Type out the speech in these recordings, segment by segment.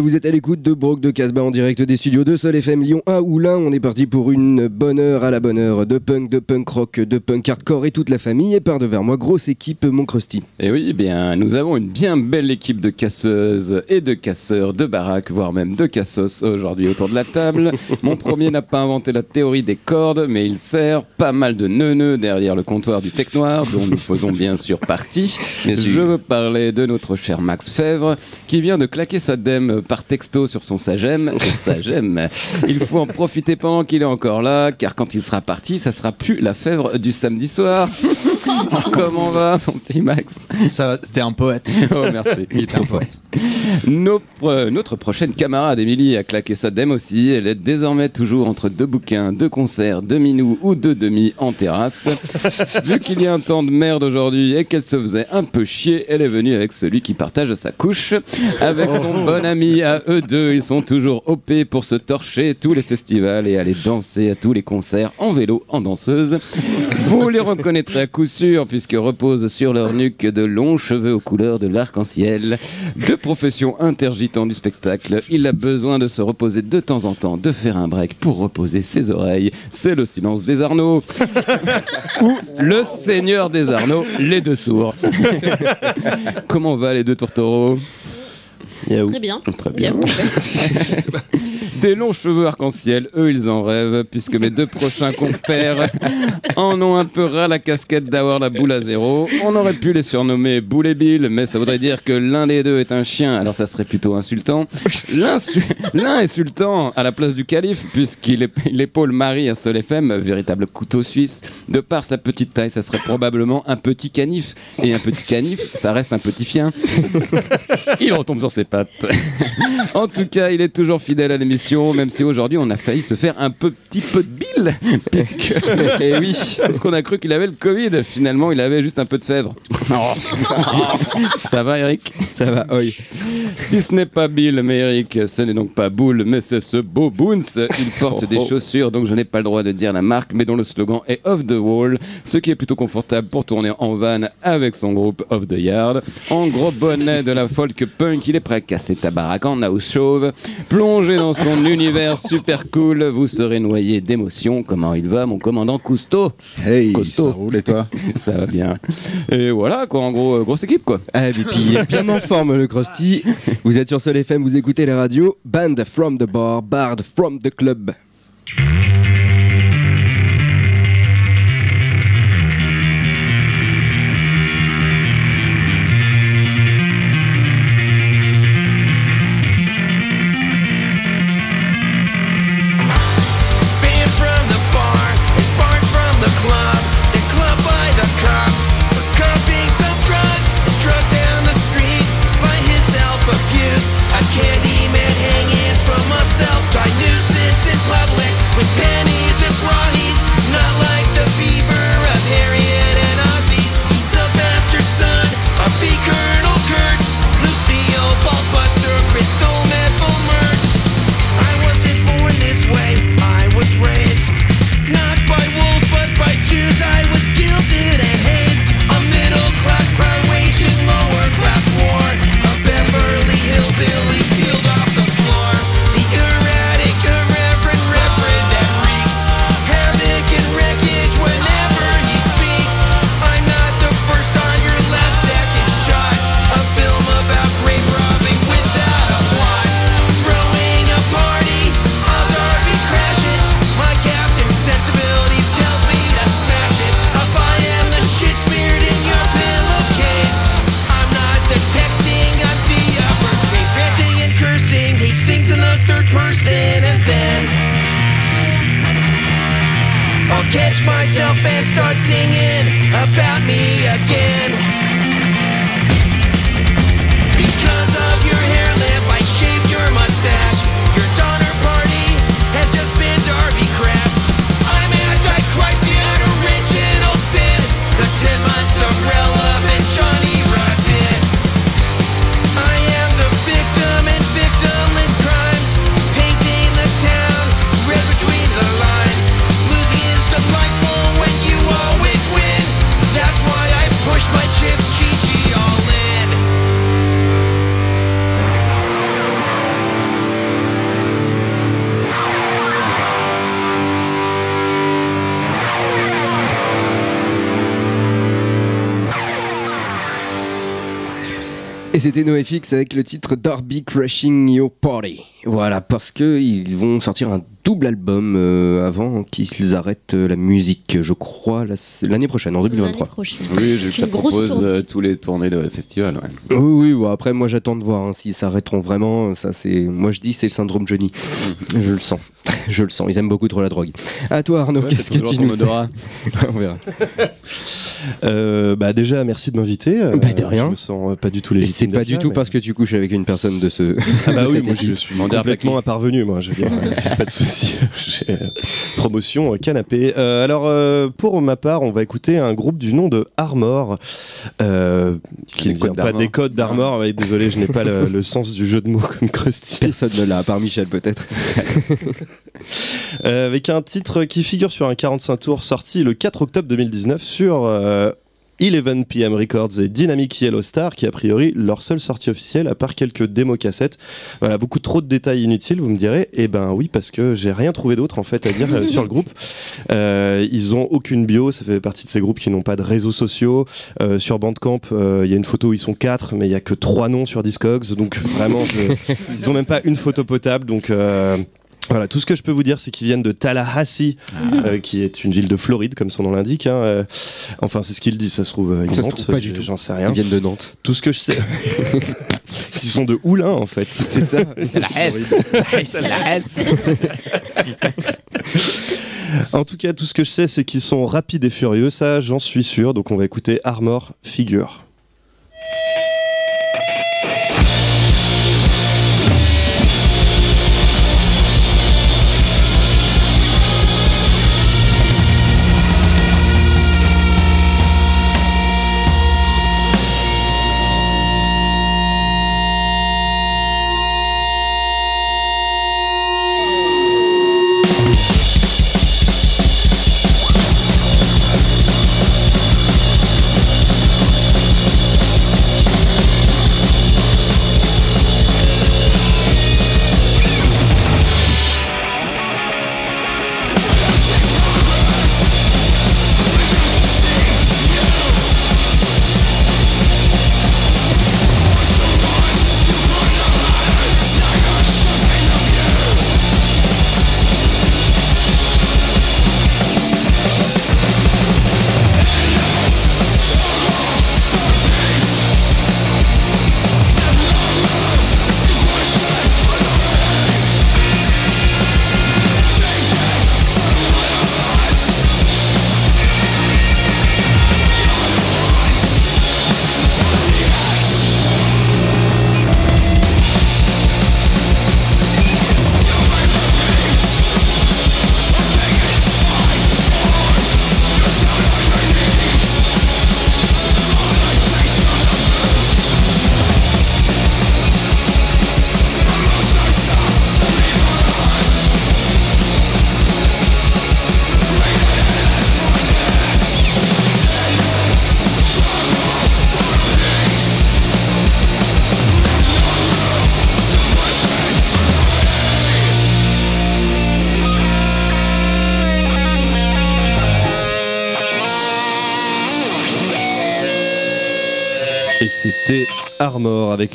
vous êtes à l'écoute de Brock de Casbah en direct des studios de Sol FM Lyon 1 ou là, on est parti pour une bonne heure à la bonne heure de punk, de punk rock, de punk hardcore et toute la famille. Et par devers moi, grosse équipe, mon crusty. Et oui, eh bien, nous avons une bien belle équipe de casseuses et de casseurs de baraques, voire même de cassos aujourd'hui autour de la table. Mon premier n'a pas inventé la théorie des cordes, mais il sert pas mal de neuneux derrière le comptoir du Tech Noir, dont nous faisons bien sûr partie. Bien sûr. Je veux parler de notre cher Max Fèvre, qui vient de claquer sa dème par texto sur son sagem. sagem. Il faut en profiter pendant qu'il est encore là, car quand il sera parti, ça sera plus la Fèvre du samedi soir. Comment va, mon petit Max Ça, c'était un poète. Oh, merci. Il était un poète. Nos pro- notre prochaine camarade, Émilie, a claqué sa dème aussi. Elle est désormais toujours entre deux bouquins, deux concerts, deux minous ou deux demi en terrasse. Vu qu'il y a un temps de merde aujourd'hui et qu'elle se faisait un peu chier, elle est venue avec celui qui partage sa couche. Avec son bon ami à eux deux, ils sont toujours OP pour se torcher tous les festivals et aller danser à tous les concerts en vélo, en danseuse. Vous les reconnaîtrez à coup sûr puisque reposent sur leur nuque de longs cheveux aux couleurs de l'arc-en-ciel. De profession intergitant du spectacle, il a besoin de se reposer de temps en temps, de faire un break pour reposer ses oreilles. C'est le silence des Arnaud. Ou le seigneur des Arnaud, les deux sourds. Comment va les deux tourtereaux? Très bien. Très bien. Des longs cheveux arc-en-ciel, eux ils en rêvent, puisque mes deux prochains compères en ont un peu ras la casquette d'avoir la boule à zéro. On aurait pu les surnommer Boule et Bill, mais ça voudrait dire que l'un des deux est un chien, alors ça serait plutôt insultant. L'un est sultan à la place du calife, puisqu'il épaule Marie à Sol FM, véritable couteau suisse. De par sa petite taille, ça serait probablement un petit canif. Et un petit canif, ça reste un petit chien. Il retombe sur ses pattes. En tout cas, il est toujours fidèle à l'émission, même si aujourd'hui on a failli se faire un peu, petit peu de bile, puisque eh oui, parce qu'on a cru qu'il avait le Covid. Finalement, il avait juste un peu de fèvre. Ça va, Eric? Ça va, oi. Si ce n'est pas Bill, mais Eric, ce n'est donc pas Boule, mais c'est ce beau Boons. Il porte des chaussures, donc je n'ai pas le droit de dire la marque, mais dont le slogan est Off the Wall, ce qui est plutôt confortable pour tourner en van avec son groupe Off the Yard. En gros bonnet de la folk punk, il est prêt casser ta baraque en house chauve. Plongé dans son univers super cool, vous serez noyé d'émotion. Comment il va, mon commandant Cousteau? Hey, Costaud. ça roule et toi? Ça va bien. Et voilà, quoi, en gros, euh, grosse équipe, quoi. Ah, et puis bien en forme le Krusty. Vous êtes sur Sol FM, vous écoutez la radio. Band from the bar, bard from the club. Et c'était NoFX avec le titre Darby Crashing Your Party. Voilà, parce que ils vont sortir un double album euh, avant qu'ils arrêtent euh, la musique, je crois, la- l'année prochaine, en L'année 2023. prochaine. Oui, j'ai vu que ça propose euh, tous les tournées de festival. ouais. Oui, oui, bon, après, moi j'attends de voir hein, s'ils s'arrêteront vraiment. Ça, c'est, moi je dis, c'est le syndrome Johnny. je le sens, je le sens. Ils aiment beaucoup trop la drogue. À toi, Arnaud, Ouais, qu'est-ce que tu nous sais. On verra. Euh, bah déjà, merci de m'inviter. Euh, Bah, de rien. Je me sens pas du tout légitime. c'est pas du là, tout mais- parce que tu couches avec une personne de ce. Ah bah de oui, moi je suis complètement plaqué. parvenu, moi, je veux dire, euh, pas de souci. Promotion euh, canapé. Euh, alors, euh, pour ma part, on va écouter un groupe du nom de Armor, euh, qui ne vient pas des codes d'Armor. Ouais, désolé, je n'ai pas le, le sens du jeu de mots comme Krusty. Personne ne l'a, à part Michel peut-être. Avec un titre qui figure sur un 45 tours sorti le 4 octobre 2019 sur 11 PM Records et Dynamic Yellow Star, qui a priori leur seule sortie officielle, à part quelques démos cassettes. Voilà, beaucoup trop de détails inutiles, vous me direz. Eh ben oui, parce que j'ai rien trouvé d'autre en fait à dire euh, sur le groupe. Euh, ils ont aucune bio, ça fait partie de ces groupes qui n'ont pas de réseaux sociaux. Euh, sur Bandcamp, euh, il y a une photo où ils sont quatre, mais il y a que trois noms sur Discogs, donc vraiment, je- ils ont même pas une photo potable, donc. Voilà, tout ce que je peux vous dire, c'est qu'ils viennent de Tallahassee, euh, qui est une ville de Floride, comme son nom l'indique. hein, euh, enfin, c'est ce qu'ils disent, ça se trouve. euh, ils Ça se mentent, trouve pas du tout. J'en sais Ils rien. viennent de Nantes. Tout ce que je sais. Ils sont de Oulin, en fait. C'est ça La S. La S. En tout cas, tout ce que je sais, c'est qu'ils sont rapides et furieux. Ça, j'en suis sûr. Donc, on va écouter Armor Figure.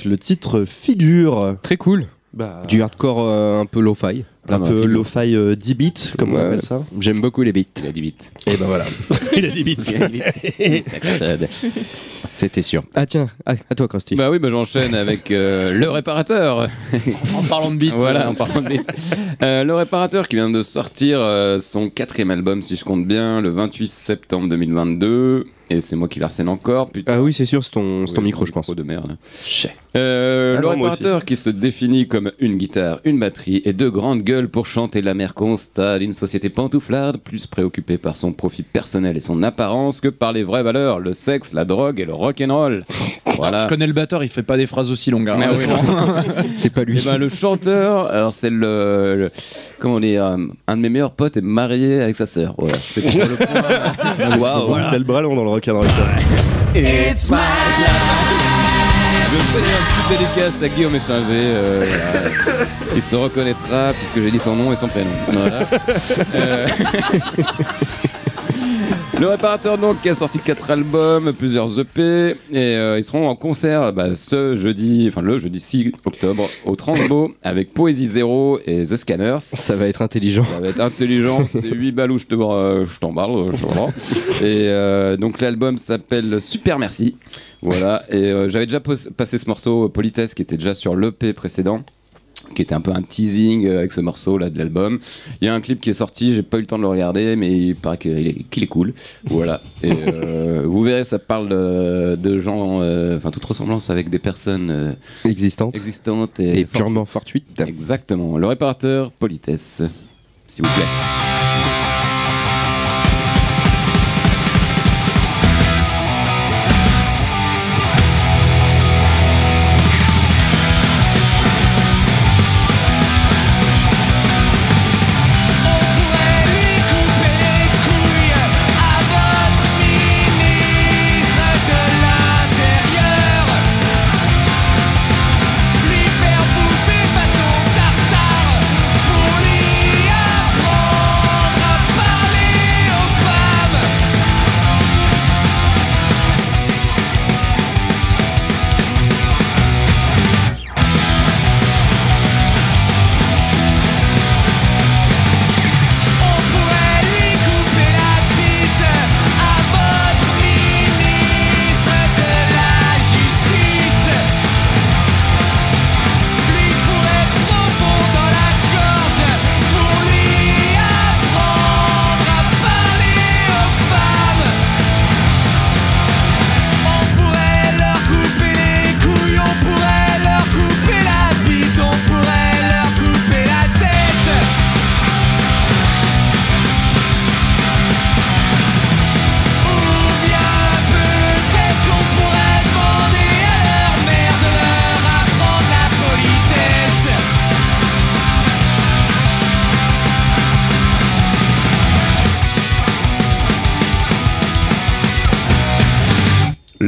Le titre Figure. Très cool. Bah, Du hardcore euh, un peu lo-fi. un peu lo-fi euh, 10 bits, comme on appelle ça. J'aime beaucoup les beats. Il a dit vite. Et ben voilà. Il a 10 bits. C'était sûr. Ah tiens, à, à toi Krusty. Bah oui, bah j'enchaîne avec euh, le réparateur. En parlant de beat. Voilà, en parlant de. Euh, le réparateur qui vient de sortir euh, son quatrième album, si je compte bien, le 28 septembre 2022. Et c'est moi qui l'arsène encore. Putain. Ah oui, c'est sûr, c'est ton, c'est ton Oui, micro, je pense. de merde. Euh, Ah le non, réparateur qui se définit comme une guitare, une batterie et deux grandes gueules pour chanter l'amer constat d'une société pantouflarde, plus préoccupée par son profit personnel et son apparence que par les vraies valeurs, le sexe, la drogue et le rock'n'roll. Voilà. Je connais le batteur, il fait pas des phrases aussi longues. hein. Ah oui. C'est pas lui. Eh ben, le chanteur, alors c'est le, le- comment dire, euh, un de mes meilleurs potes est marié avec sa sœur. Voilà. C'est pour le point. Waouh, tel bras long dans le rock'n'roll. It's my Je fais un petit dédicace à Guillaume Échanger. euh, voilà. Il se reconnaîtra puisque j'ai dit son nom et son prénom. Voilà. Euh, Le réparateur donc qui a sorti 4 albums, plusieurs EP et euh, ils seront en concert bah, ce jeudi, enfin le jeudi 6 octobre au Transbo avec Poésie Zéro et The Scanners. Ça va être intelligent. Ça va être intelligent, c'est 8 balles où je euh, t'en parle. euh, je. Et euh, donc l'album s'appelle Super Merci. Voilà, et j'avais déjà passé ce morceau Politesse qui était déjà sur l'EP précédent qui était un peu un teasing euh, avec ce morceau là de l'album. Il y a un clip qui est sorti, j'ai pas eu le temps de le regarder, mais il paraît qu'il est, cool. Voilà. Et euh, vous verrez, ça parle de, de gens, euh, enfin toute ressemblance avec des personnes euh, Existante. existantes et, Et purement fortuite. Exactement. Le réparateur, politesse, s'il vous plaît.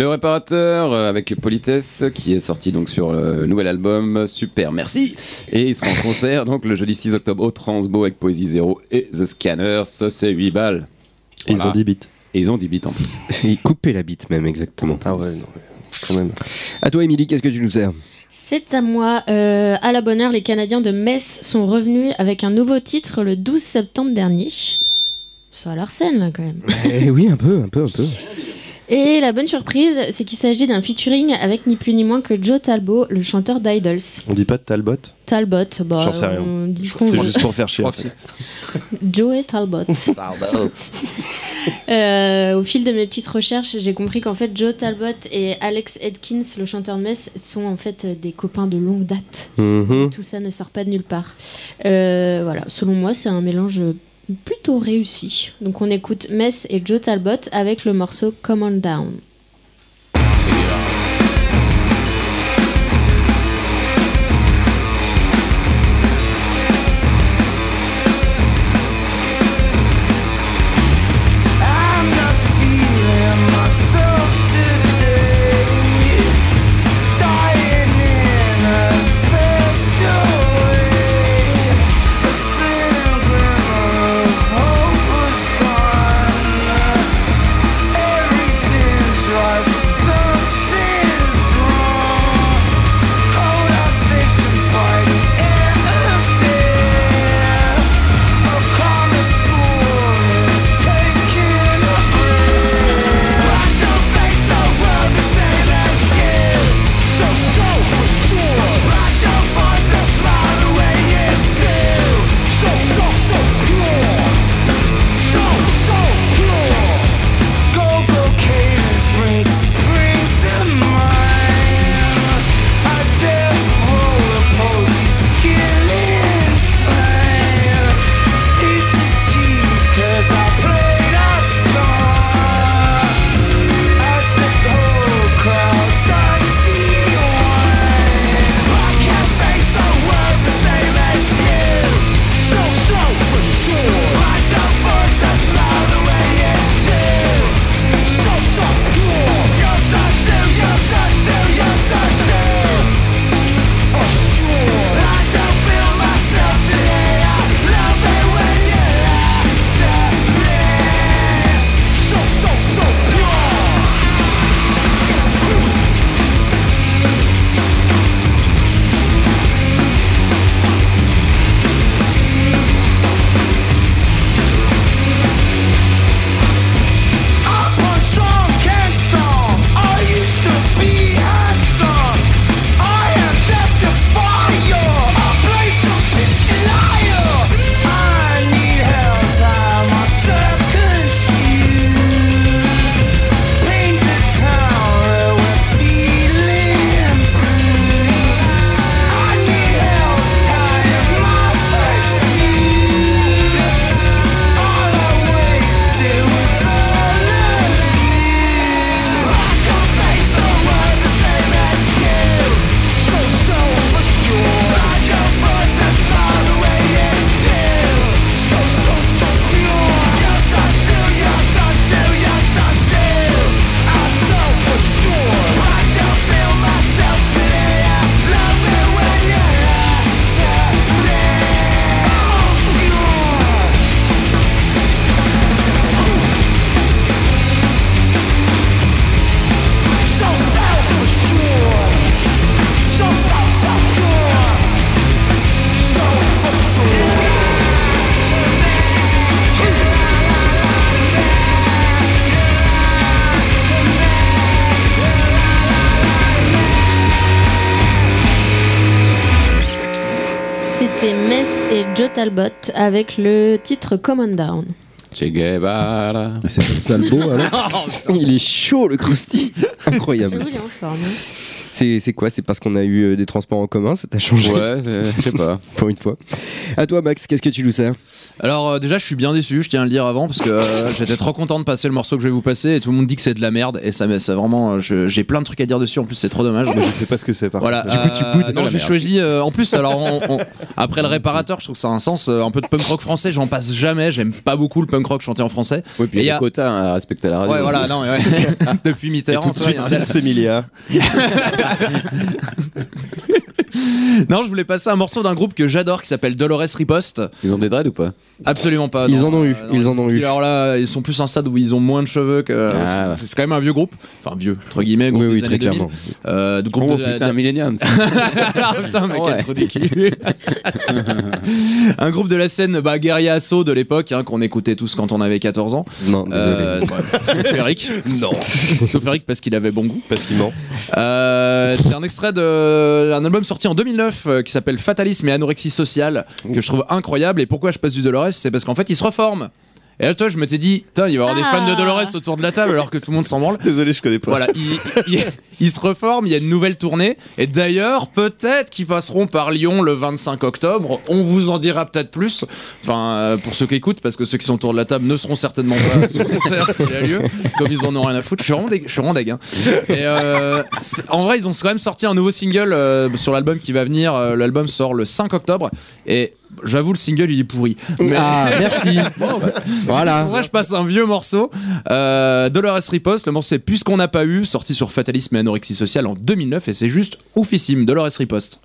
Le réparateur euh, avec politesse qui est sorti donc sur le nouvel album Super Merci et il sera en concert donc le jeudi 6 octobre au Transbo avec Poésie Zéro et The Scanners, ça c'est 8 balles. Ils Voilà. ont 10 bits. Et ils ont 10 bits en plus. Et couper la bite même, exactement. Ah ouais, non, quand même. À toi, Émilie, qu'est-ce que tu nous sers? C'est à moi. Euh, à la bonne heure, les Canadiens de Metz sont revenus avec un nouveau titre le 12 septembre dernier. Ça a l'air scène, là, quand même. Eh oui, un peu, un peu, un peu. Et la bonne surprise, c'est qu'il s'agit d'un featuring avec ni plus ni moins que Joe Talbot, le chanteur d'Idols. On dit pas de Talbot Talbot, bah, J'en sais rien. on dit qu'on C'est juste pour faire chier. fait. c'est- Joey Talbot. Euh, au fil de mes petites recherches, j'ai compris qu'en fait Joe Talbot et Alex Edkins, le chanteur de Metz, sont en fait euh, des copains de longue date. Mhm. Tout ça ne sort pas de nulle part. Euh, voilà, selon moi, c'est un mélange plutôt réussi. Donc on écoute Metz et Joe Talbot avec le morceau Come On Down. Avec le titre Common Down. Che Guevara. C'est Talbot alors Il est chaud le Krusty Incroyable. Est en forme. hein. C'est quoi? C'est parce qu'on a eu euh, des transports en commun? Ça t'a changé? Ouais, je sais pas. pour une fois. À toi Max, qu'est-ce que tu nous sers Alors euh, déjà je suis bien déçu, je tiens à le dire avant parce que euh, j'étais trop content de passer le morceau que je vais vous passer et tout le monde dit que c'est de la merde et ça, ça vraiment euh, j'ai plein de trucs à dire dessus en plus c'est trop dommage. Mais je sais pas ce que c'est par Voilà. contre. Du coup, tu boudes de non, la j'ai merde. choisi. euh, en plus, alors on- on- après le réparateur, je trouve que ça a un sens. euh, un peu de punk rock français, j'en passe jamais. J'aime pas beaucoup le punk rock chanté en français. Oui, puis il y a des quotas à respecter à la radio. Ouais, voilà. Non, mais ouais. Depuis Et Mitterrand. tout de suite, il y Non, je voulais passer un morceau d'un groupe que j'adore qui s'appelle Dolores Riposte. Ils ont des dreads ou pas? Absolument pas. Ils non. en ont eu, Euh, ils en ont eu. Alors là, ils sont plus un stade où ils ont moins de cheveux que. Ah, c'est- quand même un vieux groupe. Enfin, vieux, entre guillemets, groupe Oui, des oui, très années 2000. clairement. Euh, groupe Oh de putain, de- Millennium. ça. Ah, putain, Ouais. quel trou du cul. un groupe de la scène bah, Guerilla Assaut de l'époque hein, qu'on écoutait tous quand on avait 14 ans. Non, désolé. Euh, ouais, sauf Eric. Non. sauf Eric parce qu'il avait bon goût. Parce qu'il ment. Euh, c'est un extrait d'un album sorti en 2009 euh, qui s'appelle Fatalisme et anorexie sociale que je trouve incroyable. Et pourquoi je passe du Dolores? C'est parce qu'en fait il se reforme. Et là, toi, je m'étais dit, putain, il va y avoir des fans de Ah. Dolores autour de la table alors que tout le monde s'en branle. Désolé, je connais pas. Voilà, il, il- il se reforme, il y a une nouvelle tournée. Et d'ailleurs, peut-être qu'ils passeront par Lyon le 25 octobre. On vous en dira peut-être plus. Enfin, euh, pour ceux qui écoutent, parce que ceux qui sont autour de la table ne seront certainement pas à ce concert s'il a lieu, comme ils en ont rien à foutre. Je suis vraiment dég, je suis vraiment dég, hein. Et euh, en vrai, ils ont quand même sorti un nouveau single euh, sur l'album qui va venir. Euh, L'album sort le 5 octobre. Et j'avoue, le single, il est pourri. Mais- Ah, merci Voilà en vrai, je passe un vieux morceau. Euh, Dolores Riposte, le morceau c'est Puisqu'on n'a pas eu, sorti sur Fatalisme et Anorexie Sociale en 2009, et c'est juste oufissime. Dolores Riposte.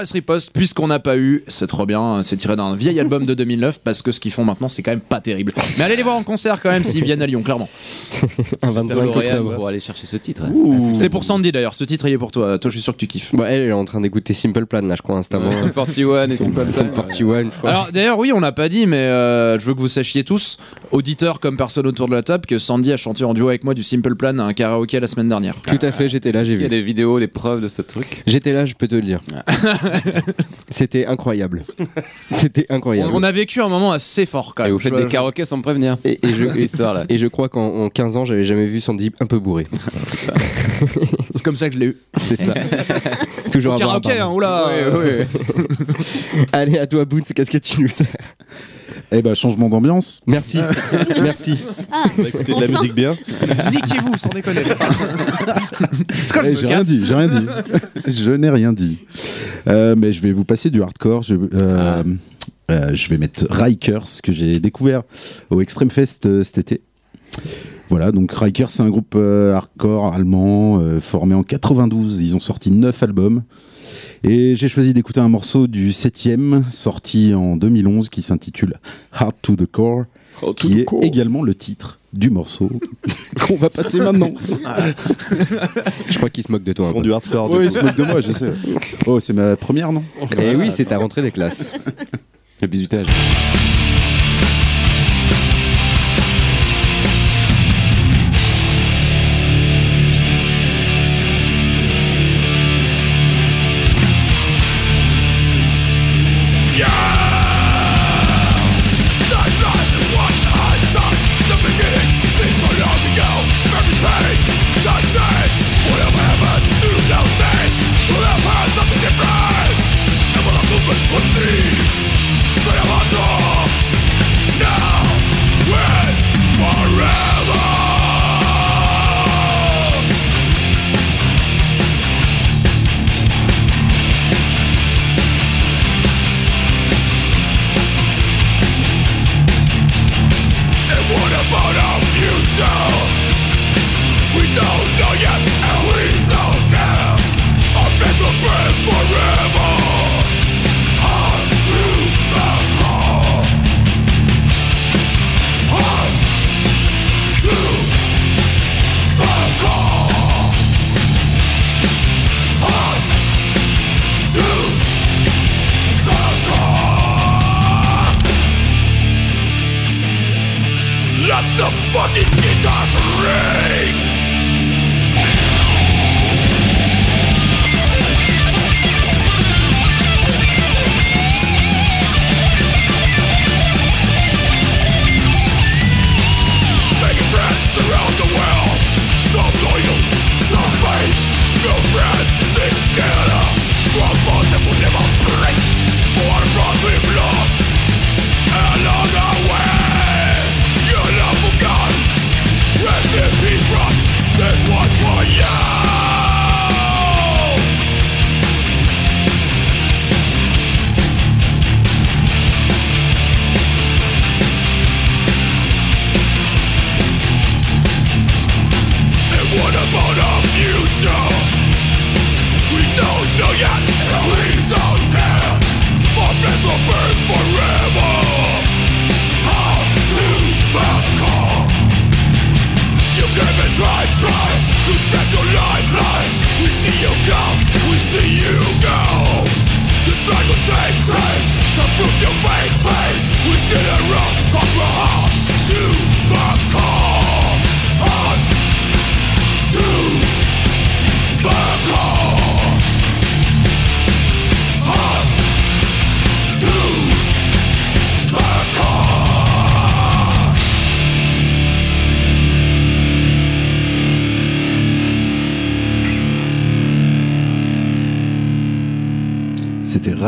Dolores Riposte, puisqu'on n'a pas eu, c'est trop bien, c'est tiré d'un vieil album de 2009, parce que ce qu'ils font maintenant, c'est quand même pas terrible. Mais allez les voir en concert quand même s'ils viennent à Lyon, clairement. Un 25 L'Oréal octobre. pour aller chercher ce titre. C'est pour Sandy d'ailleurs, ce titre il est pour toi, toi je suis sûr que tu kiffes. Bon, elle, elle est en train d'écouter Simple Plan, là, je crois, instamment. Sum 41 et Sum Simple Plan. 41, je crois. Alors d'ailleurs oui on l'a pas dit mais euh, je veux que vous sachiez tous, auditeurs comme personne autour de la table, que Sandy a chanté en duo avec moi du Simple Plan à un karaoké la semaine dernière. Tout à fait, j'étais là, j'ai Il y a vu. des vidéos, les preuves de ce truc? J'étais là, je peux te le dire. C'était incroyable. C'était incroyable. On, on a vécu un moment assez fort quand Et même. vous faites des karaokés sans me prévenir. Et, et je, Cette histoire-là. et je crois qu'en en 15 ans, j'avais jamais vu Sandy un peu bourré. C'est comme ça que je l'ai eu. C'est ça. Toujours un Karaoké, hein, oula. Ouais, ouais. Allez, à toi, Boots, qu'est-ce que tu nous sers? Eh ben, changement d'ambiance. Merci. Merci. Ah, On va écouter de la musique bien. Niquez-vous, sans déconner. quand je Eh, me j'ai rien casse. dit, j'ai rien dit. je n'ai rien dit. Euh, mais je vais vous passer du hardcore. Je, euh, euh, je vais mettre Rikers, que j'ai découvert au Extreme Fest euh, cet été. Voilà, donc Rikers, c'est un groupe euh, hardcore allemand euh, formé en 92. Ils ont sorti 9 albums. Et j'ai choisi d'écouter un morceau du 7ème, sorti en 2011, qui s'intitule Hard to the Core, qui est également le titre du morceau qu'on va passer maintenant. Je crois qu'il se moque de toi. Ils font du hardcore. Oui, il se moque de moi, je sais. Oh, c'est ma première, non Eh oui, c'est ta rentrée des classes. Le bisutage.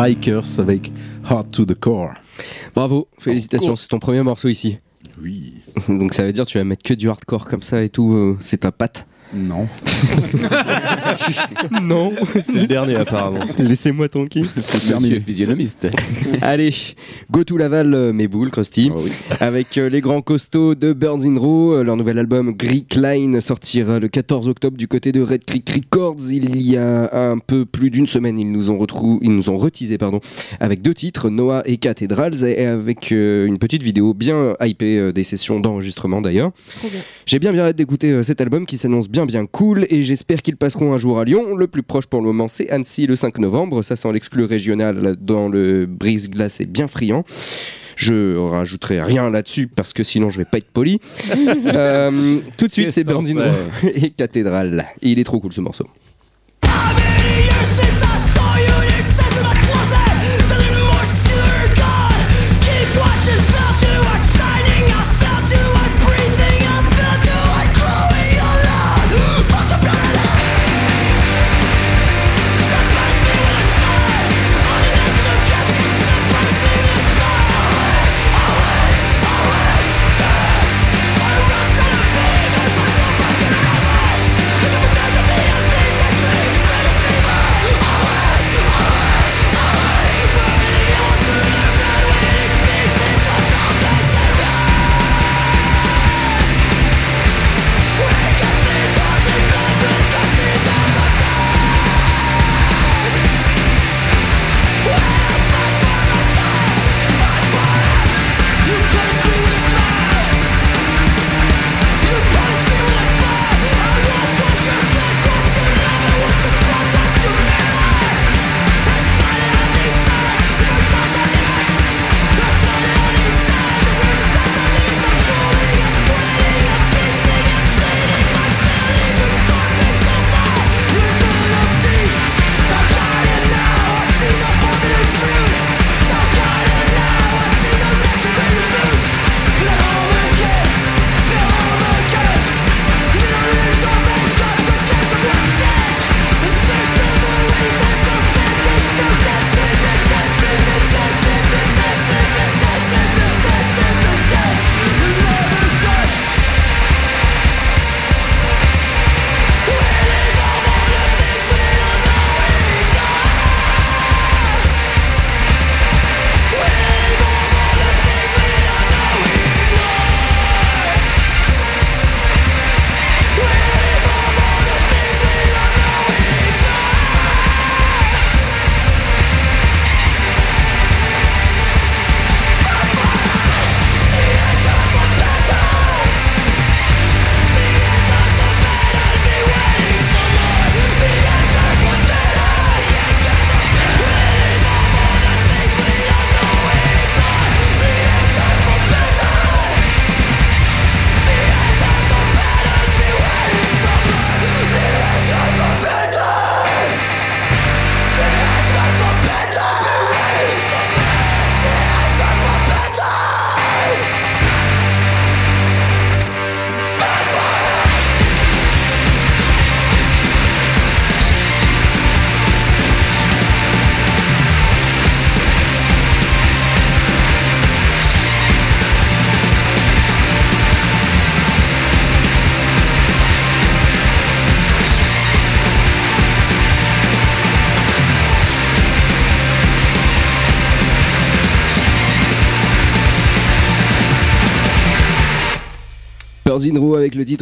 Rikers avec Hard to the Core. Bravo, félicitations, c'est ton premier morceau ici. Oui. Donc ça veut dire que tu vas mettre que du hardcore comme ça et tout, euh, c'est ta patte. Non. Non, C'était le dernier apparemment. laissez-moi tranquille. Monsieur physionomiste. Allez, go to Laval, euh, mes boules, Krusty. Oh oui. Avec euh, les grands costauds de Burns in Row, euh, leur nouvel album Greek Line sortira le 14 octobre du côté de Red Creek Records. Il y a un peu plus d'une semaine, ils nous ont retrou- ils nous ont retisé pardon, avec deux titres, Noah et Cathedrals, et avec euh, une petite vidéo bien hypée euh, des sessions d'enregistrement d'ailleurs. J'ai bien bien hâte d'écouter euh, cet album qui s'annonce bien bien cool et j'espère qu'ils passeront un jour à Lyon. Le plus proche pour le moment c'est Annecy le 5 novembre. Ça sent l'exclu régional dans le brise-glace et bien friand. Je rajouterai rien là-dessus parce que sinon je vais pas être poli. Euh, tout de suite c'est Row et Cathédrale. Et il est trop cool ce morceau.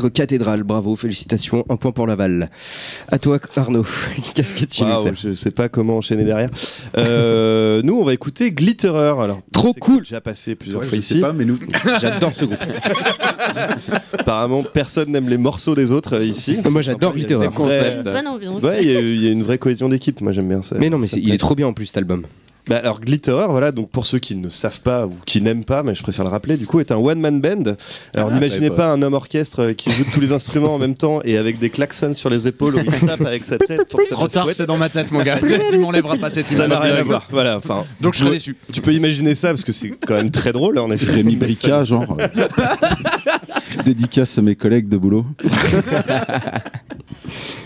Titre Cathédrale. Bravo, félicitations, un point pour Laval. À toi, Arnaud. Qu'est-ce que tu sais je sais pas comment enchaîner derrière. Euh, nous, on va écouter Glitterer. Alors, Trop sais cool. Déjà passé plusieurs Ouais, fois je sais ici. pas, mais nous. J'adore ce groupe. Apparemment, personne n'aime les morceaux des autres euh, ici. Moi, j'adore Glitterer. Bonne ambiance. Ouais, il y, a- il y a une vraie cohésion d'équipe. Moi, j'aime bien ça. Mais non, mais Ça il est trop bien en plus cet album. Bah, alors Glitterer, voilà, donc pour ceux qui ne savent pas ou qui n'aiment pas, mais je préfère le rappeler, du coup, est un one-man band. Alors Ah, n'imaginez pas un homme orchestre euh, qui joue tous les instruments en même temps et avec des klaxons sur les épaules où il tape avec sa tête. Pour ça Trop tard, c'est dans ma tête, mon gars. tu m'enlèveras pas cette Ça image. n'a rien à voir. Voilà, enfin. Donc je tu serai peux- déçu. Tu peux imaginer ça parce que c'est quand même très drôle, en effet. Rémi ça- Brica, genre. euh, Dédicace à mes collègues de boulot.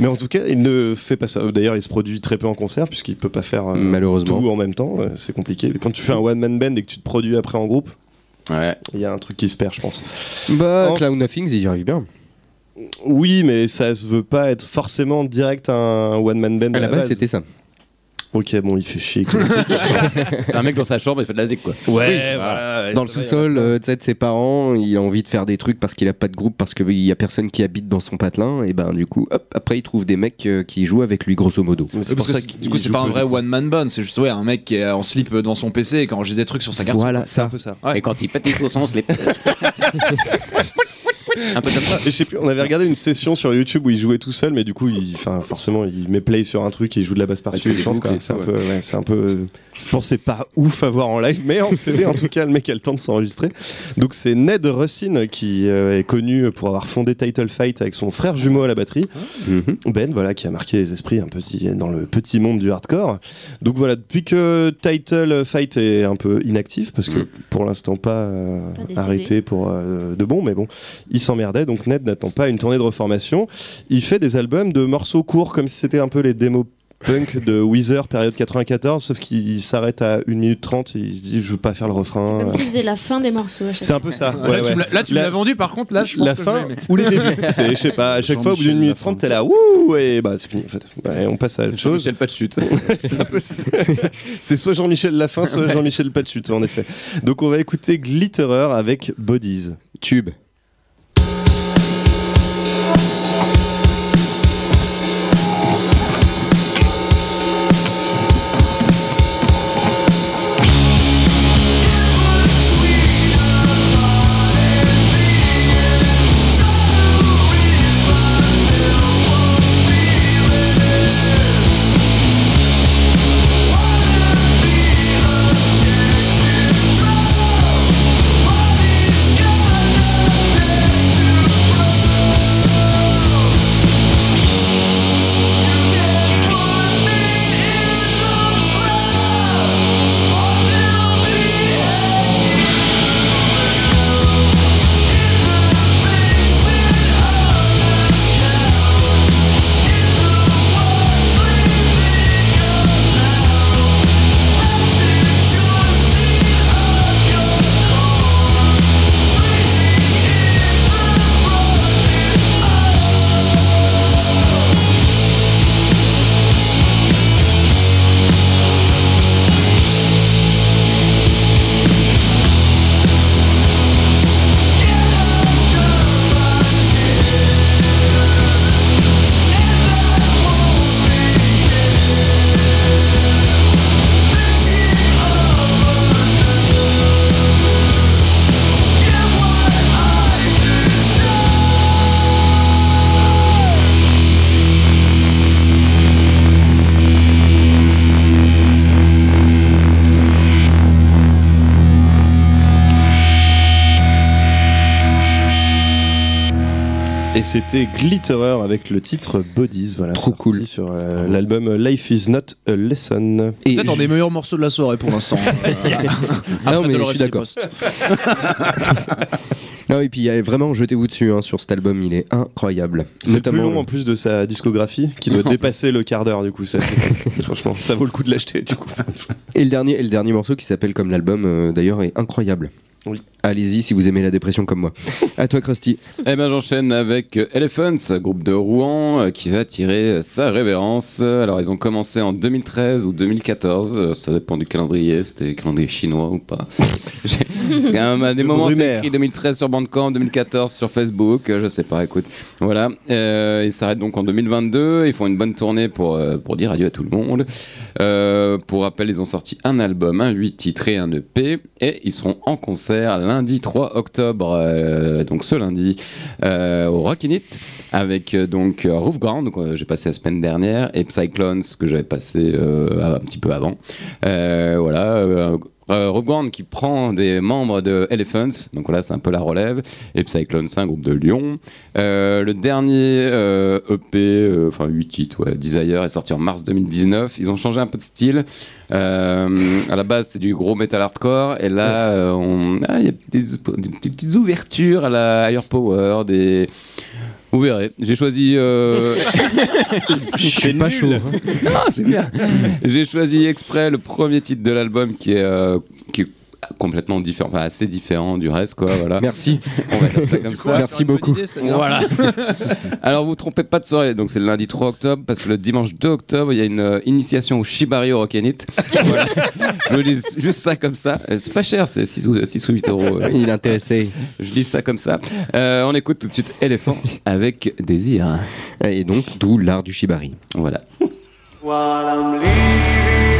Mais en tout cas, il ne fait pas ça. D'ailleurs, il se produit très peu en concert puisqu'il peut pas faire euh, Malheureusement. tout en même temps. C'est compliqué. Quand tu fais un one-man band et que tu te produis après en groupe, Ouais. il y a un truc qui se perd, je pense. Bah, En- Clown Nothings, ils y arrivent bien. Oui, mais ça se veut pas être forcément direct un one-man band. À la base, c'était ça. Ok, bon, il fait chier. C'est un mec dans sa chambre, il fait de la zik quoi. ouais, voilà. Dans le sous-sol, euh, tu sais, de ses parents, il a envie de faire des trucs parce qu'il a pas de groupe, parce qu'il y a personne qui habite dans son patelin, et ben du coup, hop, après il trouve des mecs euh, qui jouent avec lui, grosso modo. Mais Ouais, c'est parce pour que ça c'est- qu'il du coup, c'est joue pas un peu. vrai one man band, c'est juste ouais, un mec qui est en slip dans son PC et qui enregistre des trucs sur sa carte. Voilà, C'est un ça. peu ça. Ouais. Et quand il pète les chaussons, on se les. un peu comme ça. Et je sais plus, on avait regardé une session sur YouTube où il jouait tout seul, mais du coup, il, forcément, il met play sur un truc et il joue de la basse par-dessus, tu il chante. C'est un peu, Je c'est pas ouf à voir en live, mais en CD, en tout cas, le mec a le temps de s'enregistrer. Donc c'est Ned Russin qui euh, est connu pour avoir fondé Title Fight avec son frère jumeau à la batterie. Mhm. Ben, voilà, qui a marqué les esprits un petit, dans le petit monde du hardcore. Donc voilà, depuis que Title Fight est un peu inactif, parce que Mm. pour l'instant pas, euh, Pas arrêté pour euh, de bon, mais bon, il s'emmerdait. Donc Ned n'attend pas une tournée de reformation. Il fait des albums de morceaux courts, comme si c'était un peu les démos punk de Weezer période 94, sauf qu'il s'arrête à 1 minute 30 et il se dit je veux pas faire le C'est refrain. comme s'il faisait la fin des morceaux à chaque C'est un peu ça. Là, ouais, tu ouais. me l'as- là, tu me La- l'as vendu, par contre, là, je pense la que je fin vais ou les débuts. C'est, je sais pas, à chaque fois, au bout d'une Jean-Michel minute la 30, fin. t'es là, ouh, et bah c'est fini en fait. Ouais, on passe à autre chose. Michel pas de chute. c'est, un peu- c'est- c'est soit Jean-Michel Lafin, soit Jean-Michel Patchut, en effet. Donc on va écouter Glitterer avec Bodies. Tube. C'était Glitterer avec le titre Bodies. Voilà, Trop cool. Sur euh, l'album Life is not a lesson. Et Peut-être un des meilleurs morceaux de la soirée pour l'instant. Euh, Ah non, après mais je suis d'accord. Non, et puis il y a vraiment jetez-vous dessus hein, sur cet album, il est incroyable. C'est le plus long en plus de sa discographie, qui doit dépasser le quart d'heure du coup. Ça, franchement, ça vaut le coup de l'acheter du coup. Et le dernier, et le dernier morceau qui s'appelle comme l'album, euh, d'ailleurs, est incroyable. Allez-y si vous aimez la dépression comme moi. À toi, Krusty. Eh ben j'enchaîne avec euh, Elephants, groupe de Rouen euh, qui va tirer sa révérence. Alors ils ont commencé en 2013 ou 2014, euh, ça dépend du calendrier, c'était calendrier chinois ou pas. J'ai- à des De moments c'est écrit 2013 sur Bandcamp, 2014 sur Facebook, euh, je sais pas, écoute. Voilà, Euh, ils s'arrêtent donc en 2022, ils font une bonne tournée pour, euh, pour dire adieu à tout le monde. Euh, pour rappel, ils ont sorti un album, un 8 titres et un EP, et ils seront en concert lundi 3 octobre, euh, donc ce lundi, euh, au Rock In It, avec euh, donc euh, Roofground, que j'ai passé la semaine dernière, et Psyclones, que j'avais passé un petit peu avant. Voilà. Euh, qui prend des membres de Elephants, donc voilà, c'est un peu la relève, et Psyclones, c'est un groupe de Lyon. Euh, le dernier euh, EP, euh, enfin 8 titres, ouais, Desire, est sorti en mars 2019. Ils ont changé un peu de style. Euh, à la base, c'est du gros metal hardcore, et là, ah, il y a des, des petites ouvertures à la Higher Power, des. Vous verrez. J'ai choisi. euh, Je suis pas chaud. hein. ah, c'est bien. J'ai choisi exprès le premier titre de l'album qui est, euh, qui est complètement différent, enfin assez différent du reste, quoi. Voilà. Merci. On va dire ça comme ça. Merci beaucoup. Voilà. Alors vous vous trompez pas de soirée, donc c'est le lundi 3 octobre parce que le dimanche 2 octobre il y a une euh, initiation au Shibari au Rockenit. voilà. Je dis juste ça comme ça. Euh, C'est pas cher, c'est 6 ou, 6 ou 8 euros. euh. Il est intéressé. Je dis ça comme ça. Euh, on écoute tout de suite Éléphant avec Désir. Et donc, d'où l'art du shibari. Voilà. What I'm leaving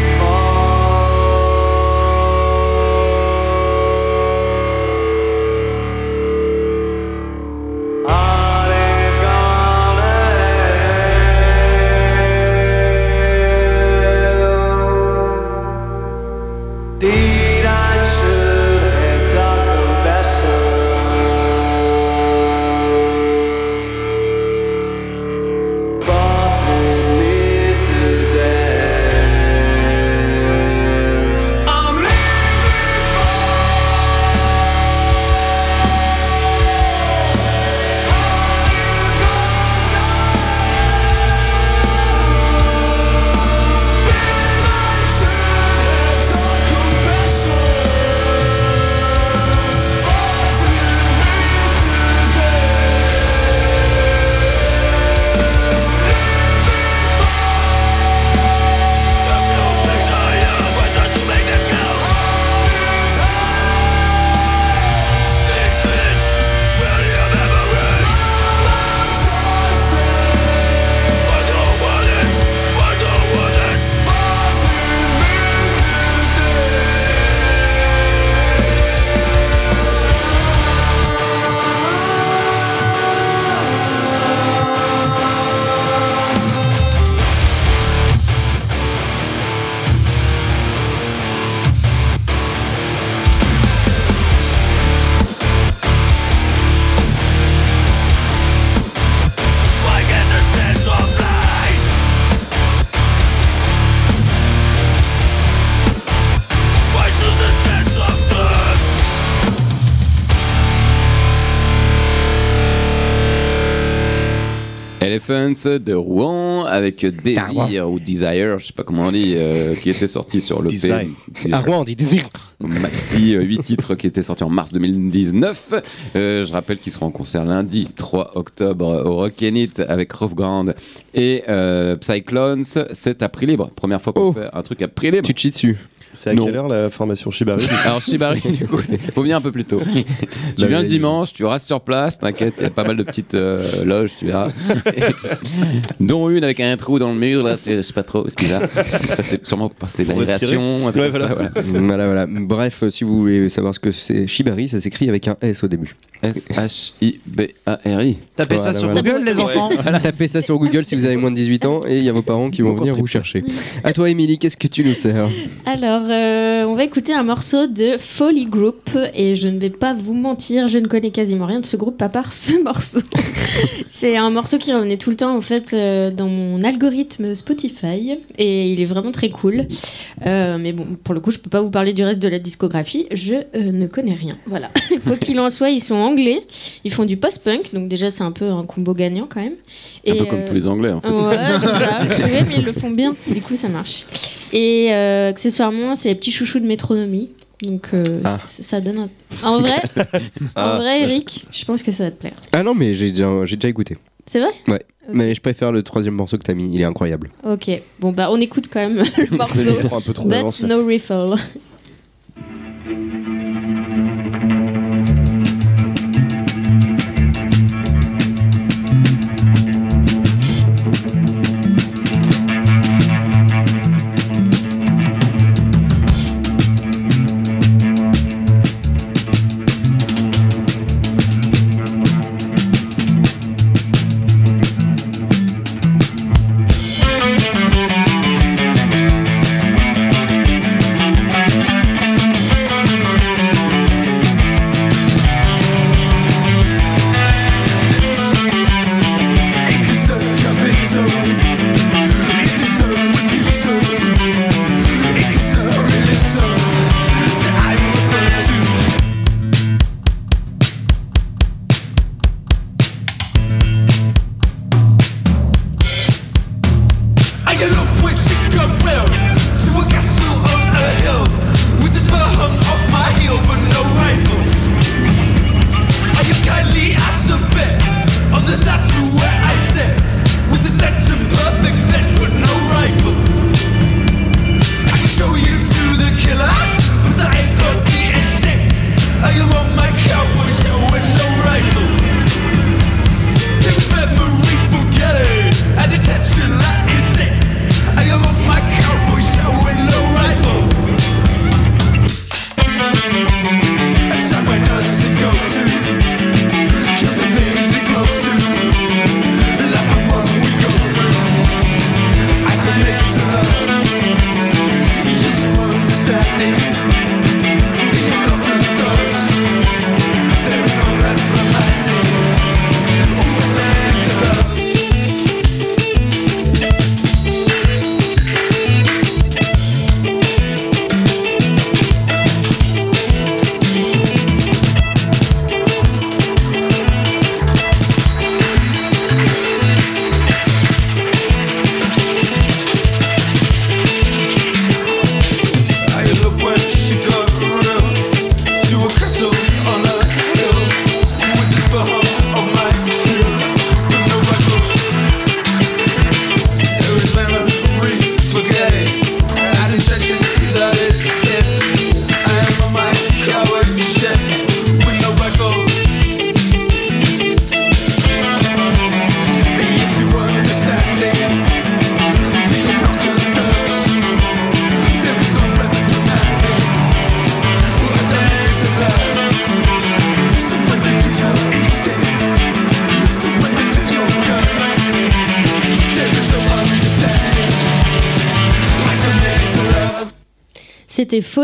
Elephants de Rouen avec Désir ou Desire, je sais pas comment on dit, euh, qui était sorti sur le Design. À Rouen, on dit désir. Maxi, 8 titres qui étaient sortis en mars 2019. Euh, je rappelle qu'ils seront en concert lundi 3 octobre au Rock In It avec Roughground et euh, Psyclones. C'est à prix libre. Première fois qu'on Oh. fait un truc à prix libre. Tu te dessus. C'est à Non. quelle heure la formation Shibari Alors Shibari, du coup, c'est- faut venir un peu plus tôt. tu La viens le dimanche, tu restes sur place, t'inquiète, il y a pas mal de petites euh, loges, tu verras. Dont une avec un trou dans le mur, là, je sais pas trop, c'est bizarre. Ça, C'est sûrement pour passer Pour respirer. l'aération, Ouais, ça, voilà. voilà. Voilà, voilà. Bref, si vous voulez savoir ce que c'est shibari, ça s'écrit avec un S au début. S-H-I-B-A-R-I. Tapez Voilà, ça sur voilà. Google, les enfants. Tapez ça sur Google si vous avez moins de 18 ans et il y a vos parents qui vont venir vous chercher. À toi, Émilie, qu'est-ce que tu nous sers? Alors, euh, on va écouter un morceau de Folly Group et je ne vais pas vous mentir, je ne connais quasiment rien de ce groupe à part ce morceau. c'est un morceau qui revenait tout le temps en fait euh, dans mon algorithme Spotify et il est vraiment très cool. Euh, mais bon, pour le coup, je peux pas vous parler du reste de la discographie, je euh, ne connais rien. Voilà. Quoi qu'il en soit, ils sont anglais, ils font du post-punk, donc déjà c'est un peu un combo gagnant quand même. Un Et, peu comme euh, tous les Anglais, en fait. Ouais, c'est ça. Ouais, mais ils le font bien. Du coup, ça marche. Et euh, accessoirement, c'est les petits chouchous de métronomie. Donc euh, Ah. ça donne un... En vrai, en Ah. vrai, Eric, je pense que ça va te plaire. Ah non, mais j'ai déjà, j'ai déjà écouté. C'est vrai? Ouais. Mais je préfère le troisième morceau que t'as mis, il est incroyable. Ok. Bon bah on écoute quand même le morceau. Un peu trop But no refill.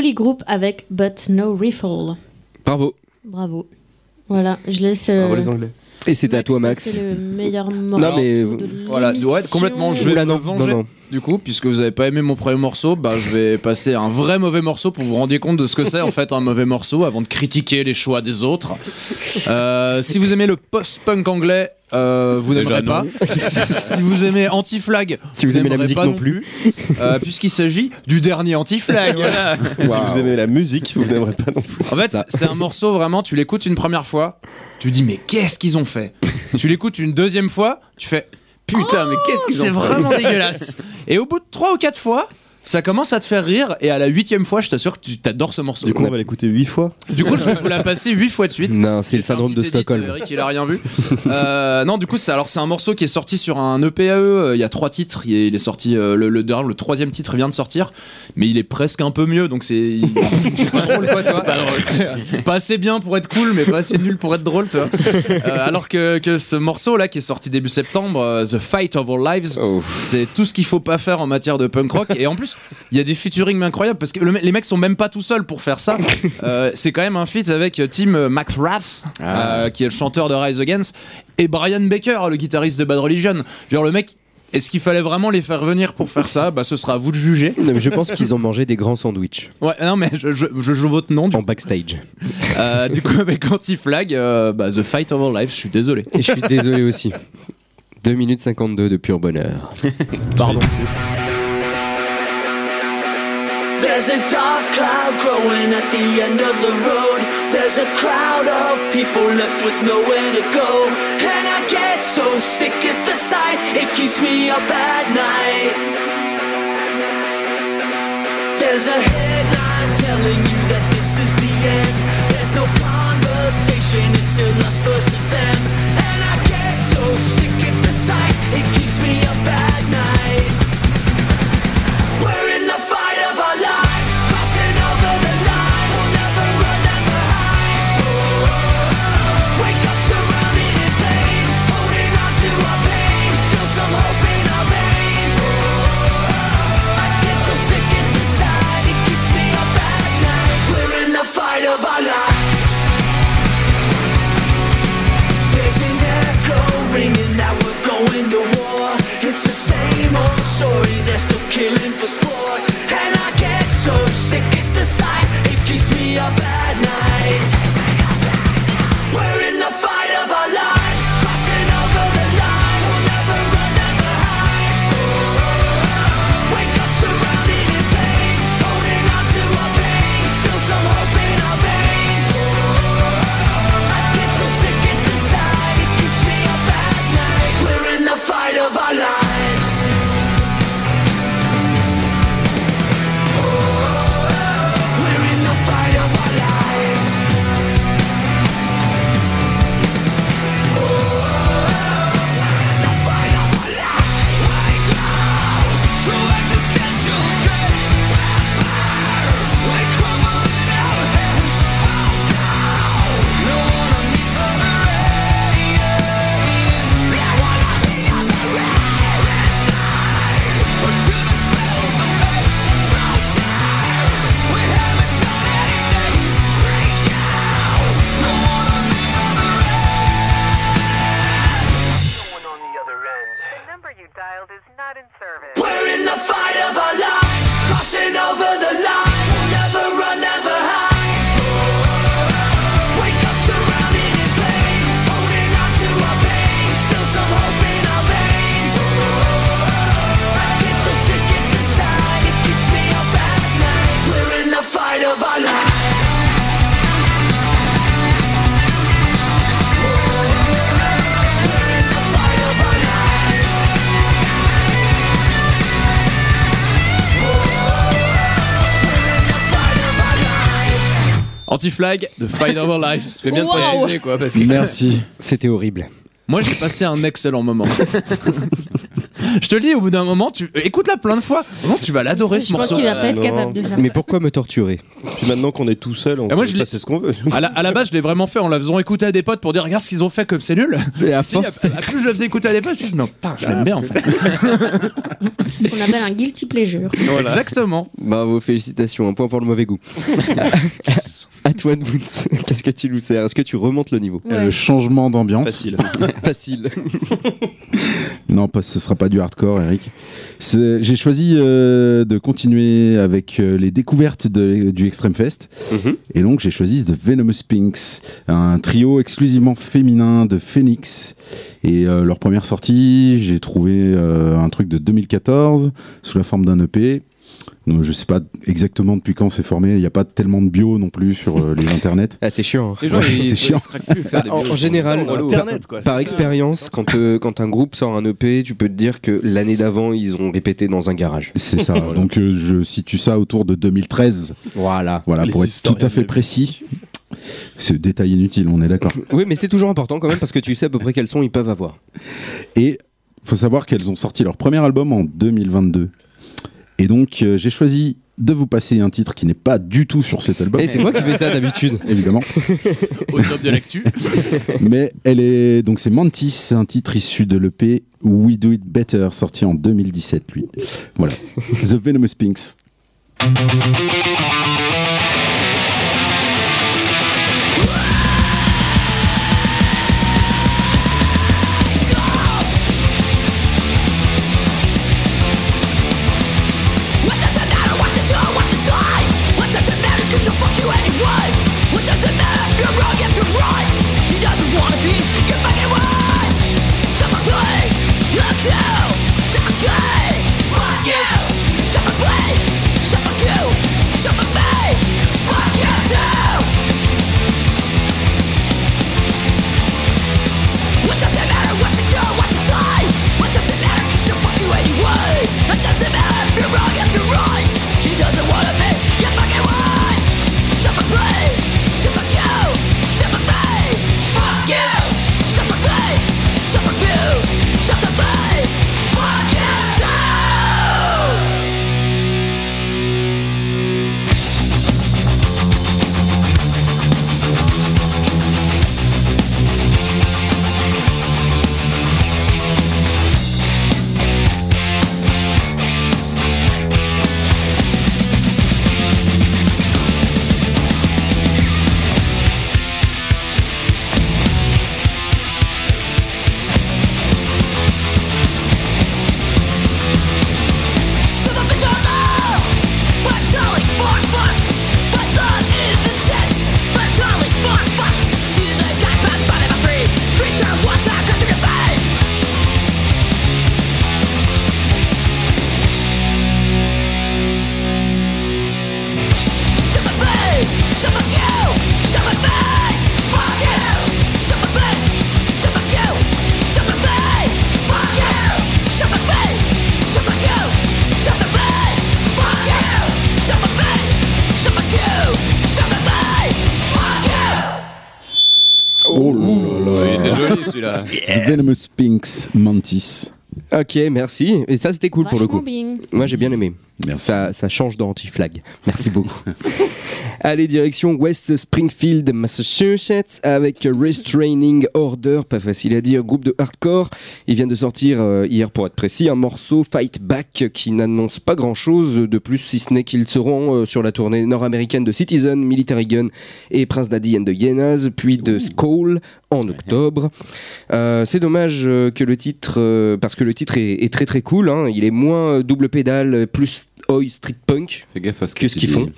Folly Group avec But no refill. Bravo. Bravo. Voilà, je laisse. euh, Bravo les Anglais. Et c'était à toi, Max. C'est le meilleur morceau. mais- de Voilà, ouais, complètement. Je vais Oula, me non, venger. non, non. Du coup, puisque vous avez pas aimé mon premier morceau, bah je vais passer un vrai mauvais morceau pour vous rendre compte de ce que c'est en fait un mauvais morceau avant de critiquer les choix des autres. Euh, si vous aimez le post-punk anglais, euh, vous n'aimerez pas. si vous aimez Anti-Flag, Si vous aimez la n'aimerez musique pas non plus. euh, puisqu'il s'agit du dernier Anti-Flag. Si vous aimez la musique, vous n'aimerez pas non plus. En fait, c'est un morceau vraiment, tu l'écoutes une première fois, tu dis mais qu'est-ce qu'ils ont fait? Tu l'écoutes une deuxième fois, tu fais Putain, mais qu'est-ce qu'ils ont c'est fait? vraiment dégueulasse. Et au bout de trois ou quatre fois, ça commence à te faire rire et à la huitième fois, je t'assure que tu t'adores ce morceau. Du coup, on va l'écouter 8 fois. Du coup, je vais vous la passer huit fois de suite. Non, c'est le syndrome de edit, Stockholm. euh, Eric, il a rien vu. Euh, non, du coup, c'est alors c'est un morceau qui est sorti sur un EPAE. euh, Il y a trois titres. Il est, il est sorti euh, le, le, le troisième titre vient de sortir, mais il est presque un peu mieux. Donc c'est pas drôle quoi, tu vois. Pas assez bien pour être cool, mais pas assez nul pour être drôle. Euh, alors que, que ce morceau là qui est sorti début septembre, euh, The Fight of Our Lives, Oh. c'est tout ce qu'il faut pas faire en matière de punk rock. Et en plus, il y a des featuring incroyables parce que le me- les mecs sont même pas tout seuls pour faire ça. Euh, c'est quand même un feat avec Tim McRath, euh, qui est le chanteur de Rise Against, et Brian Baker, le guitariste de Bad Religion. Genre le mec. Est-ce qu'il fallait vraiment les faire venir pour faire ça? Bah ce sera à vous de juger. Non, mais je pense qu'ils ont mangé des grands sandwichs Ouais, non mais je, je, je joue votre nom. Du, en backstage. euh, du coup avec Anti-Flag, euh, bah, The Fight of Our Lives, je suis désolé. Et je suis désolé aussi. 2 minutes 52 de pur bonheur. Pardon. There There's a dark cloud growing at the end of the road. There's a crowd of people left with nowhere to go. And I get so sick at the sight, it keeps me up at night. There's a keeps me De Fight of Our Lives. Je vais bien te préciser quoi, parce que Merci. C'était horrible. Moi, j'ai passé un excellent moment. Je te le dis, au bout d'un moment, tu écoute-la plein de fois. Vraiment, tu vas l'adorer ce Je morceau. qu'il va pas être non. capable de faire Mais ça. pourquoi me torturer? Puis maintenant qu'on est tout seul, on moi, peut passer ce qu'on veut. À la, à la base, je l'ai vraiment fait en la faisant écouter à des potes pour dire regarde ce qu'ils ont fait comme c'est nul. Et à à, force, à plus je le faisais écouter à des potes, je me suis dit non, putain, je l'aime bien en fait. Ce qu'on appelle un guilty pleasure. Exactement. Bravo, félicitations, un point pour le mauvais goût. À toi de qu'est-ce que tu nous sers Est-ce que tu remontes le niveau? Ouais. Le changement d'ambiance. Facile. Facile. Non, pas, ce sera pas du hardcore, Eric. J'ai choisi euh, de continuer avec euh, les découvertes de- du Extreme Fest. Mhm. Et donc, j'ai choisi The Venomous Pinks, un trio exclusivement féminin de Phoenix. Et euh, leur première sortie, j'ai trouvé euh, un truc de 2014 sous la forme d'un EP. Donc, je sais pas exactement depuis quand c'est formé. Il n'y a pas tellement de bio non plus sur euh, les internets. Ah, c'est chiant. les gens Ouais, ils, c'est chiant. se craquent plus faire des En, général, par, Internet, quoi. par expérience, quand, euh, quand un groupe sort un EP, tu peux te dire que l'année d'avant, ils ont répété dans un garage. C'est ça. Donc, euh, je situe ça autour de 2013. Voilà. Voilà, Les pour être tout à fait précis. C'est détail inutile, on est d'accord. Oui, mais c'est toujours important quand même parce que tu sais à peu près quels sons ils peuvent avoir. Et faut savoir qu'elles ont sorti leur premier album en 2022. Et donc, euh, j'ai choisi de vous passer un titre qui n'est pas du tout sur cet album, Et c'est moi qui fais ça d'habitude. évidemment. Au top de l'actu. Mais elle est donc c'est Mantis, c'est un titre issu de l'EP We Do It Better, sorti en 2017, lui. Voilà. The Venomous Pinks. Venomous Pinks Mantis. Ok, merci. Et ça, c'était cool pour le coup. bien. Moi, j'ai bien aimé. Merci. Ça, ça change d'anti-flag. Merci beaucoup. Allez, direction West Springfield, Massachusetts, avec Restraining Order, pas facile à dire, groupe de hardcore. Il vient de sortir, euh, hier pour être précis, un morceau Fight Back qui n'annonce pas grand chose de plus, si ce n'est qu'ils seront euh, sur la tournée nord-américaine de Citizen, Military Gun et Prince Daddy and the Hyenas, puis de Skull en octobre. Euh, c'est dommage euh, que le titre, euh, parce que le titre est, est très très cool, hein. il est moins double pédale, plus oi street punk Fais gaffe à ce que que ce qu'ils font.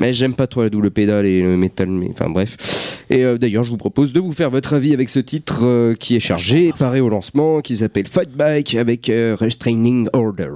Mais j'aime pas trop la double pédale et le métal, mais enfin bref. Et euh, d'ailleurs, je vous propose de vous faire votre avis avec ce titre euh, qui est chargé, paré au lancement, qui s'appelle Fight Back avec euh, Restraining Order.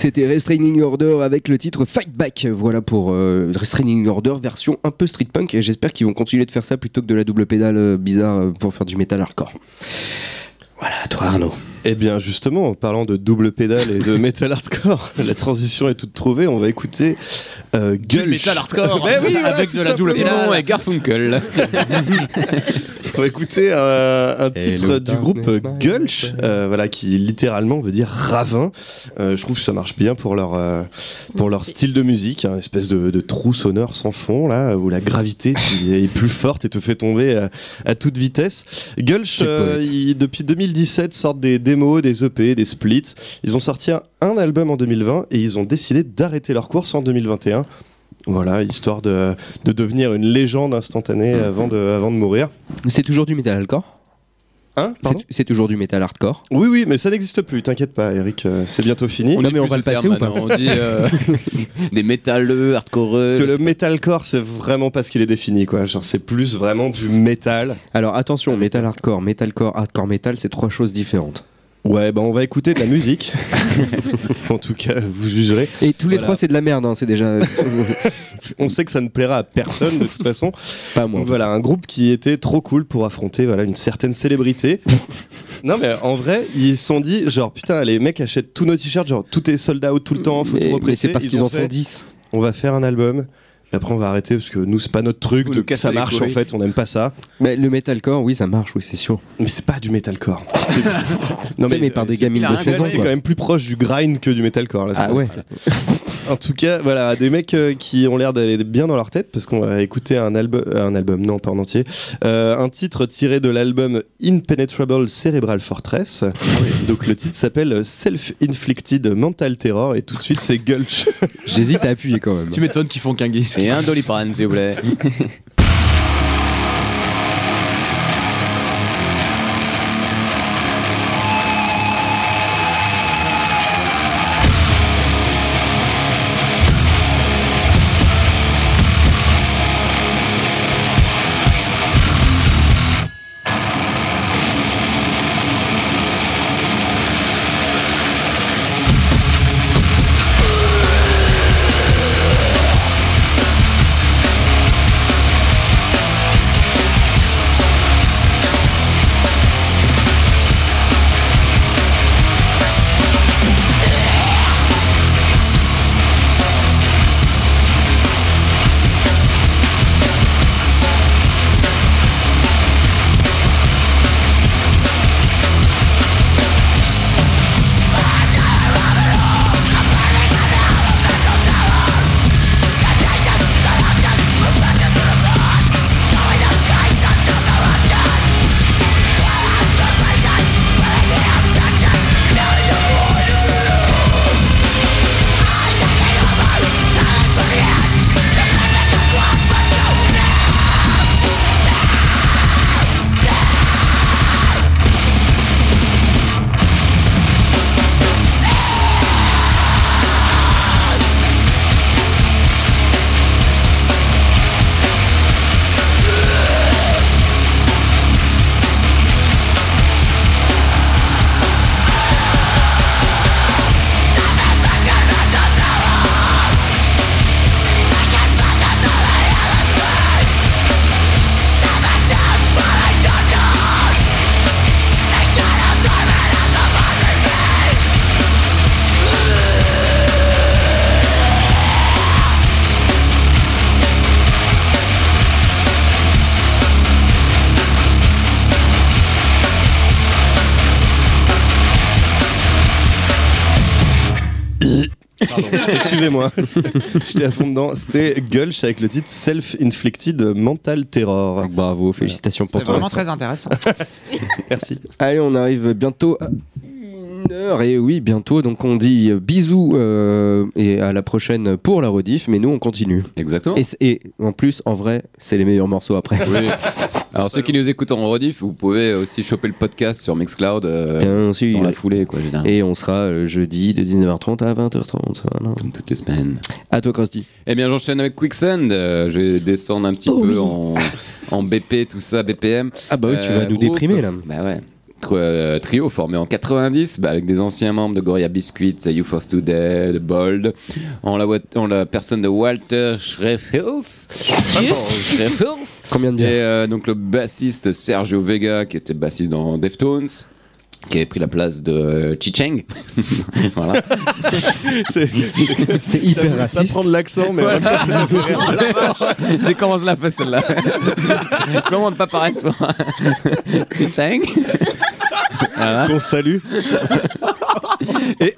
C'était Restraining Order avec le titre Fight Back. Voilà pour euh, Restraining Order version un peu street punk. Et j'espère qu'ils vont continuer de faire ça plutôt que de la double pédale euh, bizarre euh, pour faire du metal hardcore. Voilà, toi Arnaud. Eh bien justement, en parlant de double pédale et de metal hardcore, la transition est toute trouvée. On va écouter euh, Gulch. métal hardcore Ben oui, voilà, avec de la double pédale. non, et Garfunkel. On va écouter un, un titre du groupe my Gulch, euh, voilà, qui littéralement veut dire ravin. Euh, je trouve que ça marche bien pour leur, euh, pour leur style de musique, un espèce de, de trou sonore sans fond, là, où la gravité est plus forte et te fait tomber à, à toute vitesse. Gulch, euh, depuis 2017, sortent des démos, des EP, des splits. Ils ont sorti un, album en 2020 et ils ont décidé d'arrêter leur course en 2021. Voilà, histoire de, de devenir une légende instantanée avant de, avant de mourir. C'est toujours du metal hardcore? Hein? C'est- toujours du metal hardcore? Oui, oui, mais ça n'existe plus, t'inquiète pas, Eric, euh, c'est bientôt fini. On a- dit mais on va le passer ou pas? On dit euh, des métalleux, hardcoreux. Parce que le metalcore, c'est vraiment pas ce qu'il est défini, quoi. Genre, c'est plus vraiment du métal. Alors attention, metal hardcore, metalcore, hardcore metal, c'est trois choses différentes. Ouais, bah on va écouter de la musique. en tout cas, vous jugerez. Et tous les Voilà. trois, c'est de la merde, hein, c'est déjà On sait que ça ne plaira à personne de toute façon. pas moi. Donc voilà, un groupe qui était trop cool pour affronter voilà, une certaine célébrité. non mais en vrai, ils se sont dit, genre putain, les mecs achètent tous nos t-shirts, genre tout est sold out tout le temps, faut tout Mais, mais represser. c'est parce Ils qu'ils ont en font fait, 10. On va faire un album. Et après on va arrêter parce que nous c'est pas notre truc, ça marche en fait, on n'aime pas ça. Mais le metalcore, oui, ça marche, oui, c'est sûr. Mais c'est pas du metalcore. C'est- non mais par des gamines de c'est 16 ans, c'est quand même plus proche du grind que du metalcore là. Ah ouais. En tout cas, voilà, des mecs euh, qui ont l'air d'aller bien dans leur tête parce qu'on va écouter un album, euh, un album, non pas en entier, euh, un titre tiré de l'album Impenetrable Cerebral Fortress. Donc le titre s'appelle Self-Inflicted Mental Terror et tout de suite c'est Gulch. J'hésite à appuyer quand même. Tu m'étonnes qu'ils font qu'un. Et un doliprane, s'il vous plaît. Pardon, excusez-moi, j'étais à fond dedans. C'était Gulch avec le titre Self-Inflicted Mental Terror. Bravo, félicitations pour C'était ton vraiment très intéressant. Merci. Allez, on arrive bientôt à une heure. Et oui, bientôt. Donc, on dit euh, bisous euh, et à la prochaine pour la rediff. Mais nous, on continue. Exactement. Et, en plus, en vrai, c'est les meilleurs morceaux après. Oui. Alors ceux qui nous écoutent en rediff, vous pouvez aussi choper le podcast sur Mixcloud euh, Bien sûr. dans la foulée, quoi, généralement. Et on sera euh, jeudi de 19h30 à 20h30. Voilà. Comme toutes les semaines. À toi, Krusty. Eh bien, j'enchaîne avec Quicksand. Euh, je vais descendre un petit peu en, en BP, tout ça, BPM. Ah bah oui, tu Euh, vas nous groupe- déprimer là. Bah ouais. Euh, Trio formé en 90 bah, avec des anciens membres de Goria Biscuit, The Youth of Today, The Bold, en la, wa- en la personne de Walter Schreffels. Schreffels. Combien de Et bières euh, donc le bassiste Sergio Vega, qui était bassiste dans Deftones, qui avait pris la place de euh, Chi-Cheng. voilà. C'est hyper raciste. prendre l'accent, mais rire. J'ai commencé la fait celle-là. Comment ne pas paraître toi Chi-Cheng. Qu'on salue.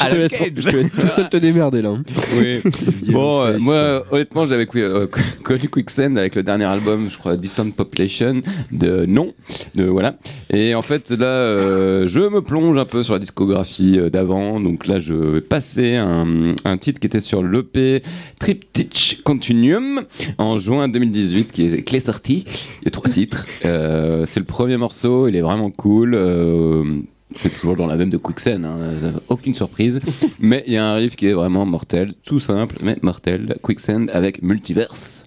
Je te, laisse, je te laisse tout seul te démerder là. hein. Oui. Bon, euh, moi, honnêtement, j'avais euh, connu Quicksand avec le dernier album, je crois, Distant Population, de Non. De, voilà. Et en fait, là, euh, je me plonge un peu sur la discographie euh, d'avant. Donc là, je vais passer un, un titre qui était sur l'EP Triptych Continuum en juin 2018, qui est, qui est sorti. Il y a trois titres. Euh, c'est le premier morceau, il est vraiment cool. C'est toujours dans la même de Quicksand, hein, aucune surprise. Mais il y a un riff qui est vraiment mortel, tout simple, mais mortel. Quicksand avec Multiverse.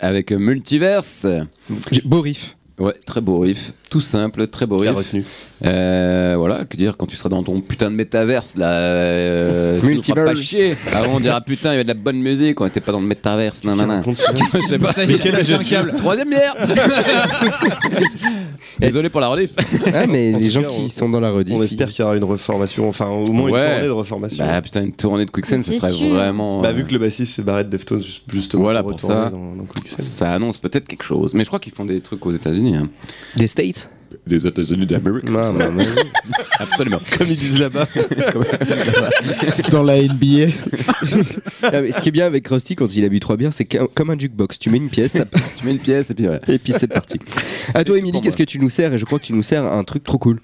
Avec Multiverse. Beau riff. Ouais, très beau riff, tout simple, très beau riff. retenu? Euh, voilà, que dire quand tu seras dans ton putain de métaverse là, euh, pas Multiverse. chier. Avant on dira putain il y a de la bonne musique, on était pas dans le métaverse, nan, nan, nan. Je sais pas. Ça y est, il a un câble. Troisième bière. Désolé pour la rediff. Ah, mais En les gens cas, qui on- sont dans la rediff. On espère qu'il y aura une reformation, enfin au moins Ouais. une tournée de reformation. Bah putain une tournée de Quicksand, ça serait sûr. vraiment. Bah, euh, vu que le bassiste c'est Barrett Deftones, just- justement, Voilà, pour ça. dans, dans Quicksand. ça annonce peut-être quelque chose. Mais je crois qu'ils font des trucs aux États-Unis. hein. Des States? Des États-Unis d'Amérique. Absolument. Comme ils disent là-bas. Dans la NBA. Ah, mais ce qui est bien avec Krusty quand il a bu trois bières, c'est comme un jukebox. Tu mets une pièce, ça tu mets une pièce et puis voilà. et puis c'est parti. À toi, Émilie, qu'est-ce que tu nous sers? Et je crois que tu nous sers un truc trop cool.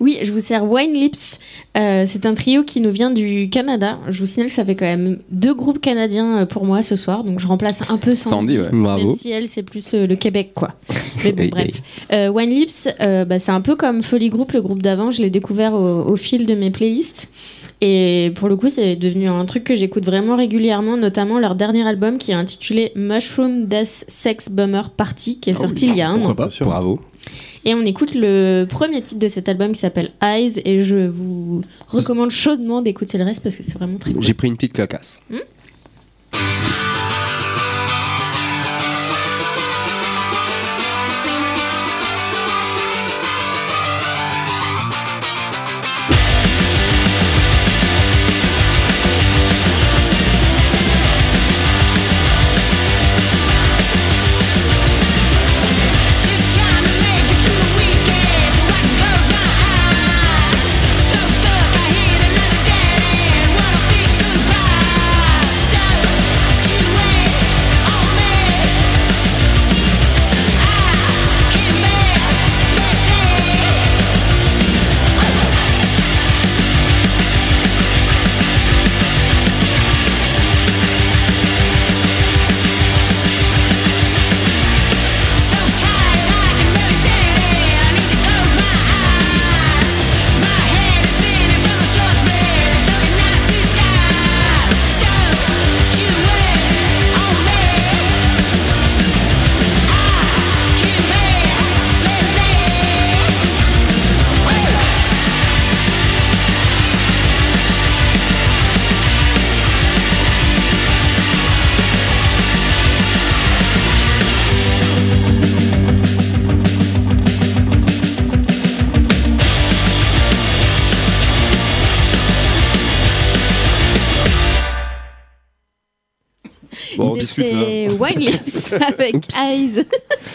Oui, je vous sers Wine Lips. Euh, c'est un trio qui nous vient du Canada. Je vous signale que ça fait quand même deux groupes canadiens euh, pour moi ce soir, donc je remplace un peu Sandy. Sandy, ouais. Bravo. Même si elle, c'est plus euh, le Québec, quoi. Mais bon, bref. Euh, Wine Lips, euh, bah, c'est un peu comme Folly Group, le groupe d'avant. Je l'ai découvert au, au fil de mes playlists. Et pour le coup, c'est devenu un truc que j'écoute vraiment régulièrement, notamment leur dernier album qui est intitulé Mushroom Death Sex Bummer Party, qui est sorti il y a un an. Pas. Bravo. Et on écoute le premier titre de cet album qui s'appelle Eyes et je vous recommande chaudement d'écouter le reste parce que c'est vraiment très cool. J'ai pris une petite clacasse. Just Bon, on discute ça. C'était Wine Lips avec Eyes.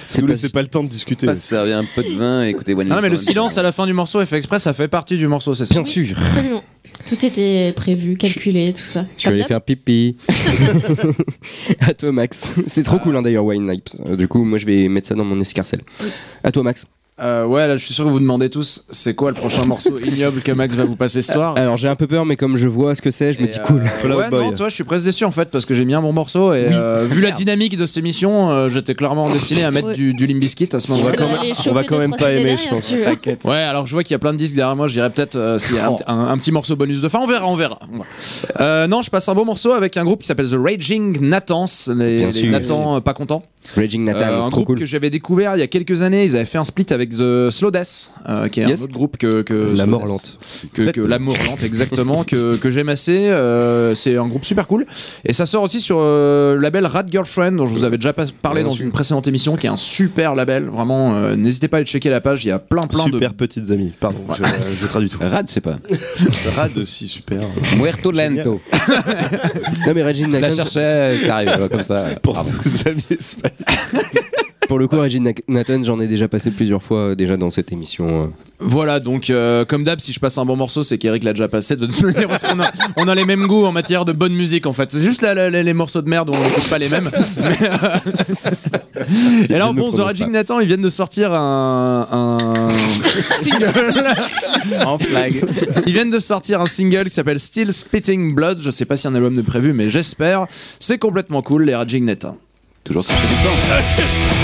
C'est Nous laissez pas le temps de discuter. Pas se servir un peu de vin et écouter One Ah non, mais le silence à la fin du morceau est fait exprès, ça fait partie du morceau, c'est ça. Bien sûr. Absolument. Tout était prévu, calculé, tout ça. Je suis allé faire pipi. à toi, Max. C'est trop cool, hein, d'ailleurs, Wine Night. Euh, Du coup, moi, je vais mettre ça dans mon escarcelle. À toi, Max. Euh, ouais, là, je suis sûr que vous demandez tous, c'est quoi le prochain morceau ignoble que Max va vous passer ce soir Alors, j'ai un peu peur, mais comme je vois ce que c'est, je me dis euh, cool. Fall Out ouais, Boy. non, toi, je suis presque déçu en fait parce que j'ai mis un bon morceau et euh, vu la dynamique de cette émission, euh, j'étais clairement destiné à mettre Ouais. du, du Limbiskit à ce On moment-là. même- on va quand même pas aimer, je pense. Ouais, alors je vois qu'il y a plein de disques derrière moi. Je dirais peut-être euh, s'il y a un, un- un petit morceau bonus de fin. On verra, on verra. Euh, non, je passe un beau morceau avec un groupe qui s'appelle The Raging Nathans. Les, les euh, pas contents. Raging Nathan, Euh, c'est un groupe cool. que j'avais découvert il y a quelques années. Ils avaient fait un split avec The Slow Death, euh, qui est Yes. un autre groupe que, que La mort lente. Que. La mort lente, exactement, que, que j'aime assez. Euh, c'est un groupe super cool. Et ça sort aussi sur euh, le label Rad Girlfriend, dont je vous avais déjà parlé dans sûr. une précédente émission, qui est un super label. Vraiment, euh, n'hésitez pas à aller checker la page. Il y a plein, plein de. Super petites amies. Pardon, je, je traduis tout. Rad, sais pas. Rad aussi, super. Muerto lento. Non, mais Raging La Nathan, ça arrive comme ça. Pour Bravo. tous amis espagnols. pour le coup, Raging Nathan, j'en ai déjà passé plusieurs fois euh, déjà dans cette émission. euh. Voilà, donc euh, comme d'hab, si je passe un bon morceau, c'est qu'Eric l'a déjà passé de toute manière, parce qu'on a, on a les mêmes goûts en matière de bonne musique en fait. C'est juste là, là, les, les morceaux de merde où on n'écoute pas les mêmes. Mais, euh, Et alors ne bon, The prononce Raging pas. Nathan, ils viennent de sortir un, un single. En flag. Ils viennent de sortir un single qui s'appelle Still Spitting Blood. Je sais pas si un album de prévu, mais j'espère. C'est complètement cool, les Raging Nathan. Toujours cracher du sang.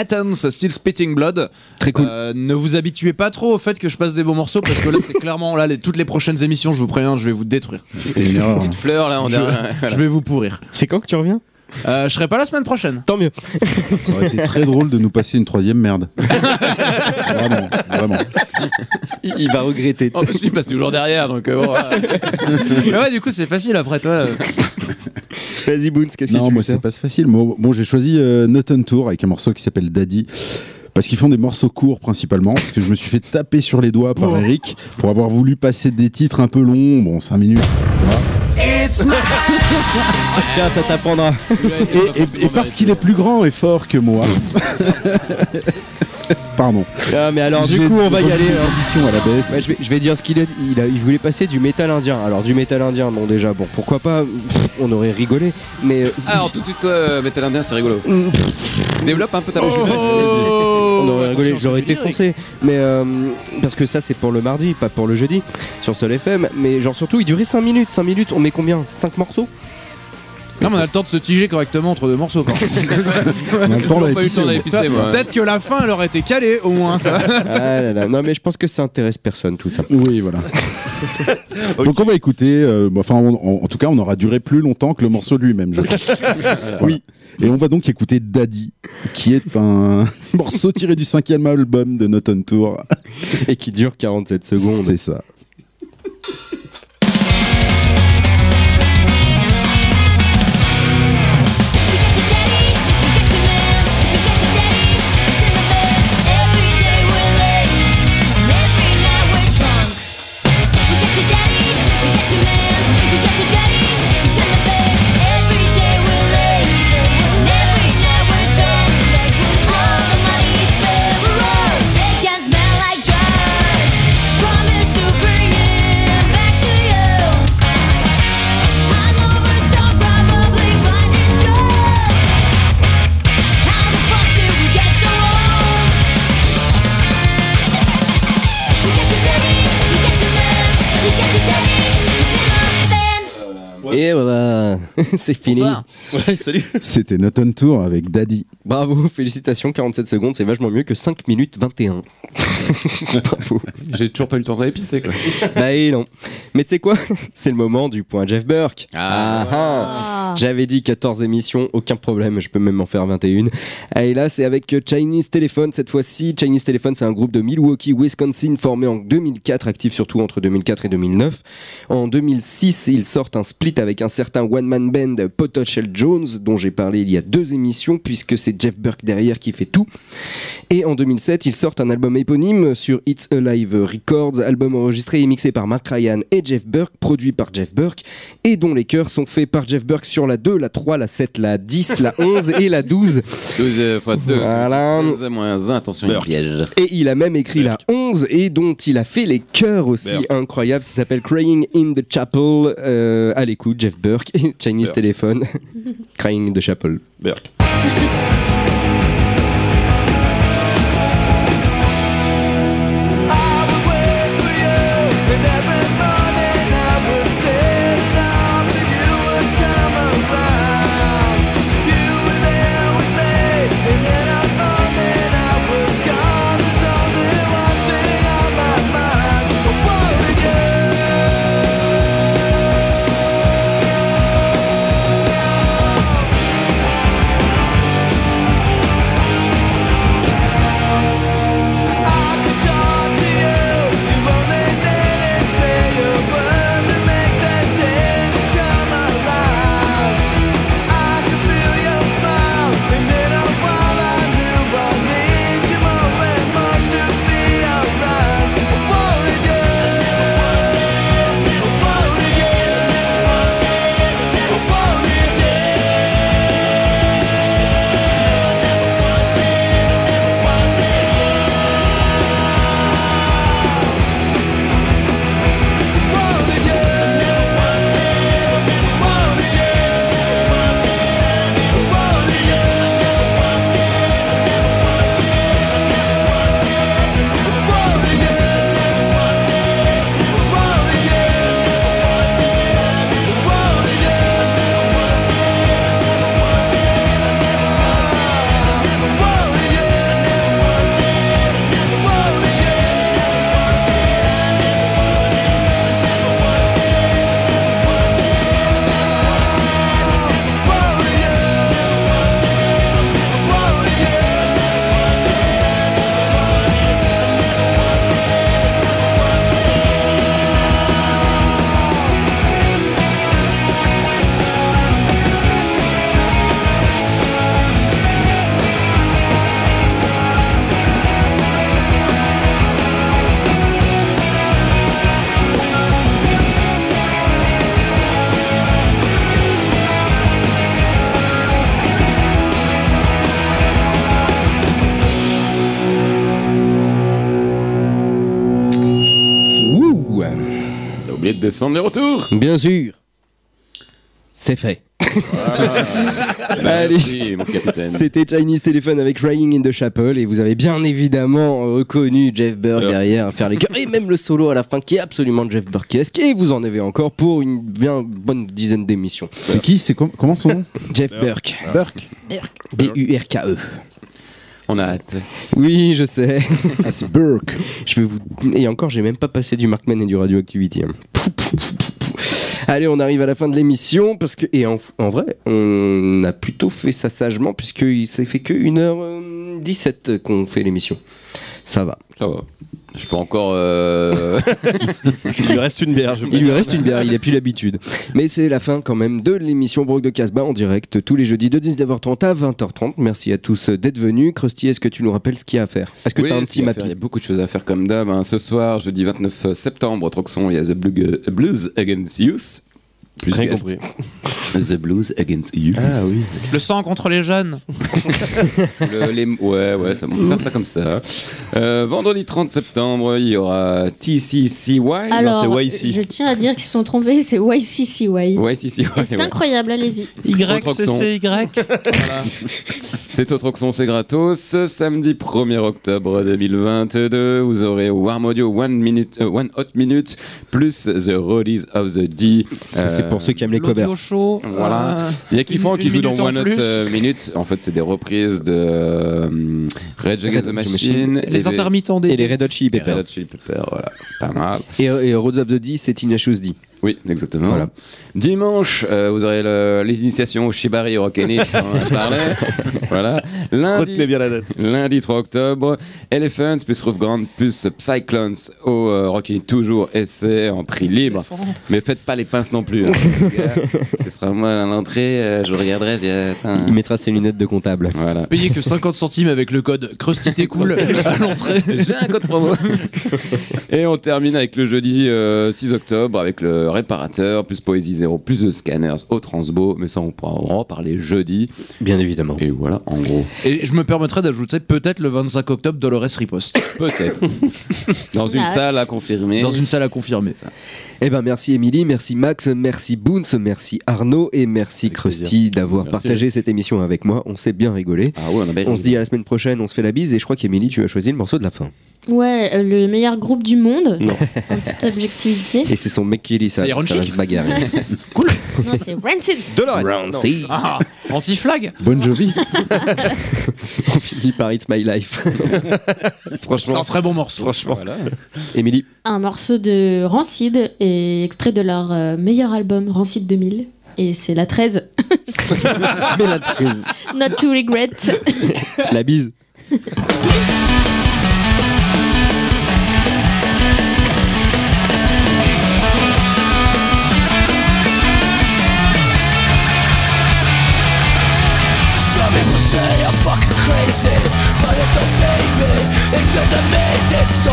Nathan's Still Spitting Blood. Très cool. Euh, ne vous habituez pas trop au fait que je passe des beaux morceaux parce que là, c'est clairement là, les- toutes les prochaines émissions, je vous préviens, je vais vous détruire. C'était une erreur. hein. Petite fleur là, on Je, dirait. je vais vous pourrir. C'est quand que tu reviens? Euh, je serai pas la semaine prochaine. Tant mieux. Ça aurait été très drôle de nous passer une troisième merde. vraiment, vraiment. Il, il va regretter. En plus, lui, il passe toujours derrière, donc euh, bon, voilà. Mais ouais, du coup, c'est facile après toi. Vas-y, Boons, qu'est-ce que Non, tu moi veux c'est pas si facile. Moi, bon, j'ai choisi euh, Not on Tour avec un morceau qui s'appelle Daddy. Parce qu'ils font des morceaux courts principalement, parce que je me suis fait taper sur les doigts par Eric pour avoir voulu passer des titres un peu longs, bon 5 minutes, ça va. Tiens, ça t'apprendra. Et, et- et parce qu'il est plus grand et fort que moi. Pardon. Ah, mais alors, du coup, on va y aller. hein. à la baisse. Ouais, je, vais, je vais dire ce qu'il a dit. Il, a- il voulait passer du métal indien. Alors, du métal indien, bon, déjà, bon, pourquoi pas? Pff, On aurait rigolé. Mais. euh, Alors, tout de suite, euh, Metal Indien, c'est rigolo. Développe un peu ta logique. on aurait rigolé, j'aurais ça fait été foncé. Mais euh, parce que ça, c'est pour le mardi, pas pour le jeudi, sur Sol FM. Mais genre, surtout, il durait 5 minutes. 5 minutes, on met combien? 5 morceaux? Non, mais on a le temps de se tiger correctement entre deux morceaux. quoi. On a le temps. Peut-être que la fin, elle aurait été calée au moins. tu vois. Ah là là. Non, mais je pense que ça intéresse personne, tout ça. Oui, voilà. Donc on va écouter, euh, enfin on- en, en tout cas on aura duré plus longtemps que le morceau de lui-même, je. Oui. Et on va donc écouter Daddy, qui est un morceau tiré du cinquième album de Not on Tour. Et qui dure 47 secondes. C'est ça. Band. Et voilà, c'est fini. Ouais, salut. C'était Not on Tour avec Daddy. Bravo, félicitations, 47 secondes, c'est vachement mieux que 5 minutes 21. Bravo. J'ai toujours pas eu le temps d'aller pisser, quoi. Bah et non. Mais tu sais quoi? C'est le moment du point Jeff Burke. Ah. ah. J'avais dit 14 émissions, aucun problème, je peux même en faire 21. Et là, c'est avec Chinese Telephone cette fois-ci. Chinese Telephone, c'est un groupe de Milwaukee, Wisconsin, formé en 2004, actif surtout entre 2004 et 2009. En 2006, ils sortent un split avec un certain one-man band Potochel Jones, dont j'ai parlé il y a deux émissions, puisque c'est Jeff Burke derrière qui fait tout. Et en 2007, ils sortent un album éponyme sur It's Alive Records, album enregistré et mixé par Mark Ryan et Jeff Burke, produit par Jeff Burke, et dont les chœurs sont faits par Jeff Burke sur la 2, la 3, la 7, la 10, la 11 et la 12. 12 fois 2. Voilà. 16 moins 1, attention, il un piège. Et il a même écrit la 11 et dont il a fait les chœurs aussi incroyables. Ça s'appelle Crying in the Chapel. Euh, à l'écoute, Jeff Burke et Chinese Telephone. Crying in the Chapel. Burke. descendre les retours Bien sûr. C'est fait. Allez. Merci, mon capitaine. C'était Chinese Telephone avec Crying in the Chapel et vous avez bien évidemment reconnu Jeff Burke derrière à faire les chœurs et même le solo à la fin qui est absolument Jeff Burkesque et vous en avez encore pour une bien bonne dizaine d'émissions. C'est qui? C'est com- comment son nom? Jeff Burke. Burke. B-U-R-K-E. On a hâte. Oui, je sais. Ah, c'est Burke. Je vais vous et encore, j'ai même pas passé du Markman et du Radioactivity. hein. Allez, on arrive à la fin de l'émission parce que et en, en vrai, on a plutôt fait ça sagement puisque s'est fait que 1h17 qu'on fait l'émission. Ça va. Ça va. Je peux encore. euh, Il lui reste une bière. je Il lui reste une bière, il a plus l'habitude. Mais c'est la fin quand même de l'émission Brock de Casbah en direct tous les jeudis de 19h30 à 20h30. Merci à tous d'être venus. Krusty, est-ce que tu nous rappelles ce qu'il y a à faire? Est-ce que oui, tu as un petit mapping Il y a beaucoup de choses à faire comme d'hab. hein. Ce soir, jeudi 29 septembre, Troxon, il y a The Blue- Blues Against Youth. Plus Rien guest. compris. The Blues Against Youth. Ah oui. Le sang contre les jeunes. Le- les- ouais, ouais, ça, on peut faire ça comme ça. Euh, vendredi 30 septembre, il y aura TCCY. Alors, c'est YC. je tiens à dire qu'ils se sont trompés, c'est YCCY. Et c'est ouais. incroyable, allez-y. YCCY. C'est au Troxon, c'est gratos. Samedi 1er octobre 2022, vous aurez Warm Audio One, minute, euh, One Hot Minute plus The Roadies of the D. C'est c'est Euh, pour ceux qui aiment les covers. Show. Voilà. euh, Il y a Kiffant qui joue dans minute en One Hot euh, Minute. En fait, c'est des reprises de euh, Rage Against the Machine. Les intermittents des. Et les Red Hot Chili Peppers. Red Hot Chili Peppers, voilà. Pas mal. Et, et Roads of the D, c'est Tenacious D. Oui, exactement. Voilà. Dimanche, euh, vous aurez le- les initiations au Shibari au Rock'n'It, on en a parlé. voilà. Lundi, Retenez bien la date. lundi 3 octobre, Elephants plus Roof Grand plus Cyclones au euh, toujours essai en prix libre. Mais faites pas les pinces non plus. hein. Ce sera moi à l'entrée, euh, je regarderai, je dirai. Il mettra ses lunettes de comptable. Voilà. Payez que 50 centimes avec le code Crusty cool à l'entrée. J'ai un code promo. Et on termine avec le jeudi euh, 6 octobre avec le réparateur, plus Poésie Zéro, plus de scanners au Transbo. Mais ça, on pourra en reparler jeudi. Bien évidemment. Et voilà, en gros. Et je me permettrais d'ajouter peut-être le 25 octobre Dolores Riposte. Peut-être. Dans une salle à confirmer. Dans une salle à confirmer. Eh ben merci Émilie, merci Max, merci Boons, merci Arnaud et merci Avec Krusty d'avoir partagé cette émission avec moi. On s'est bien rigolé. Ah ouais, on a bien On se dit à la semaine prochaine, on se fait la bise et je crois qu'Émilie, tu as choisi le morceau de la fin. Ouais, euh, le meilleur groupe du monde, Non. en toute objectivité. Et c'est son mec qui dit ça, C'est ça va se bagarrer. Non, c'est Rancid. Dolores. Rancid. Ah, anti-flag Bon Jovi. On finit par It's My Life. C'est un Franchement, très bon morceau. Franchement. Émilie, Un morceau de Rancid et extrait de leur euh, meilleur album, Rancid 2000. Et c'est la 13. mais la 13. Not to regret. La bise. It's just amazing. So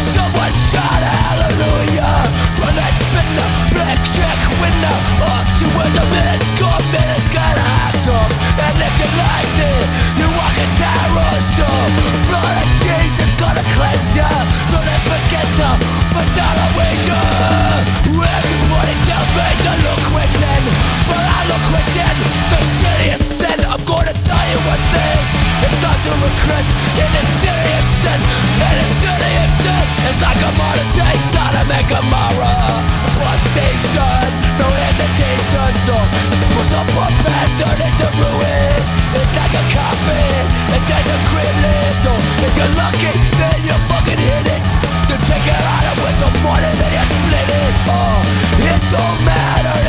someone shout hallelujah from that spinner, black jack window. Up to where the minutes go, minutes got hacked up. And you like it, you walk a terror show. Blood of Jesus gonna cleanse ya. So let's forget the but not a wager. Everybody tells me to look acquitted The serious sin. I'm gonna tell you one thing It's not to regret. In It is serious sin. In It is serious sin. It's like a modern day Sodom and Gomorrah Prostation No hesitation. Or the prison pump has turned into ruin. It's like a coffin. And there's a gremlin So if you're lucky Then you fucking hit it. Then take it out of with the money Then you split it Oh, it don't matter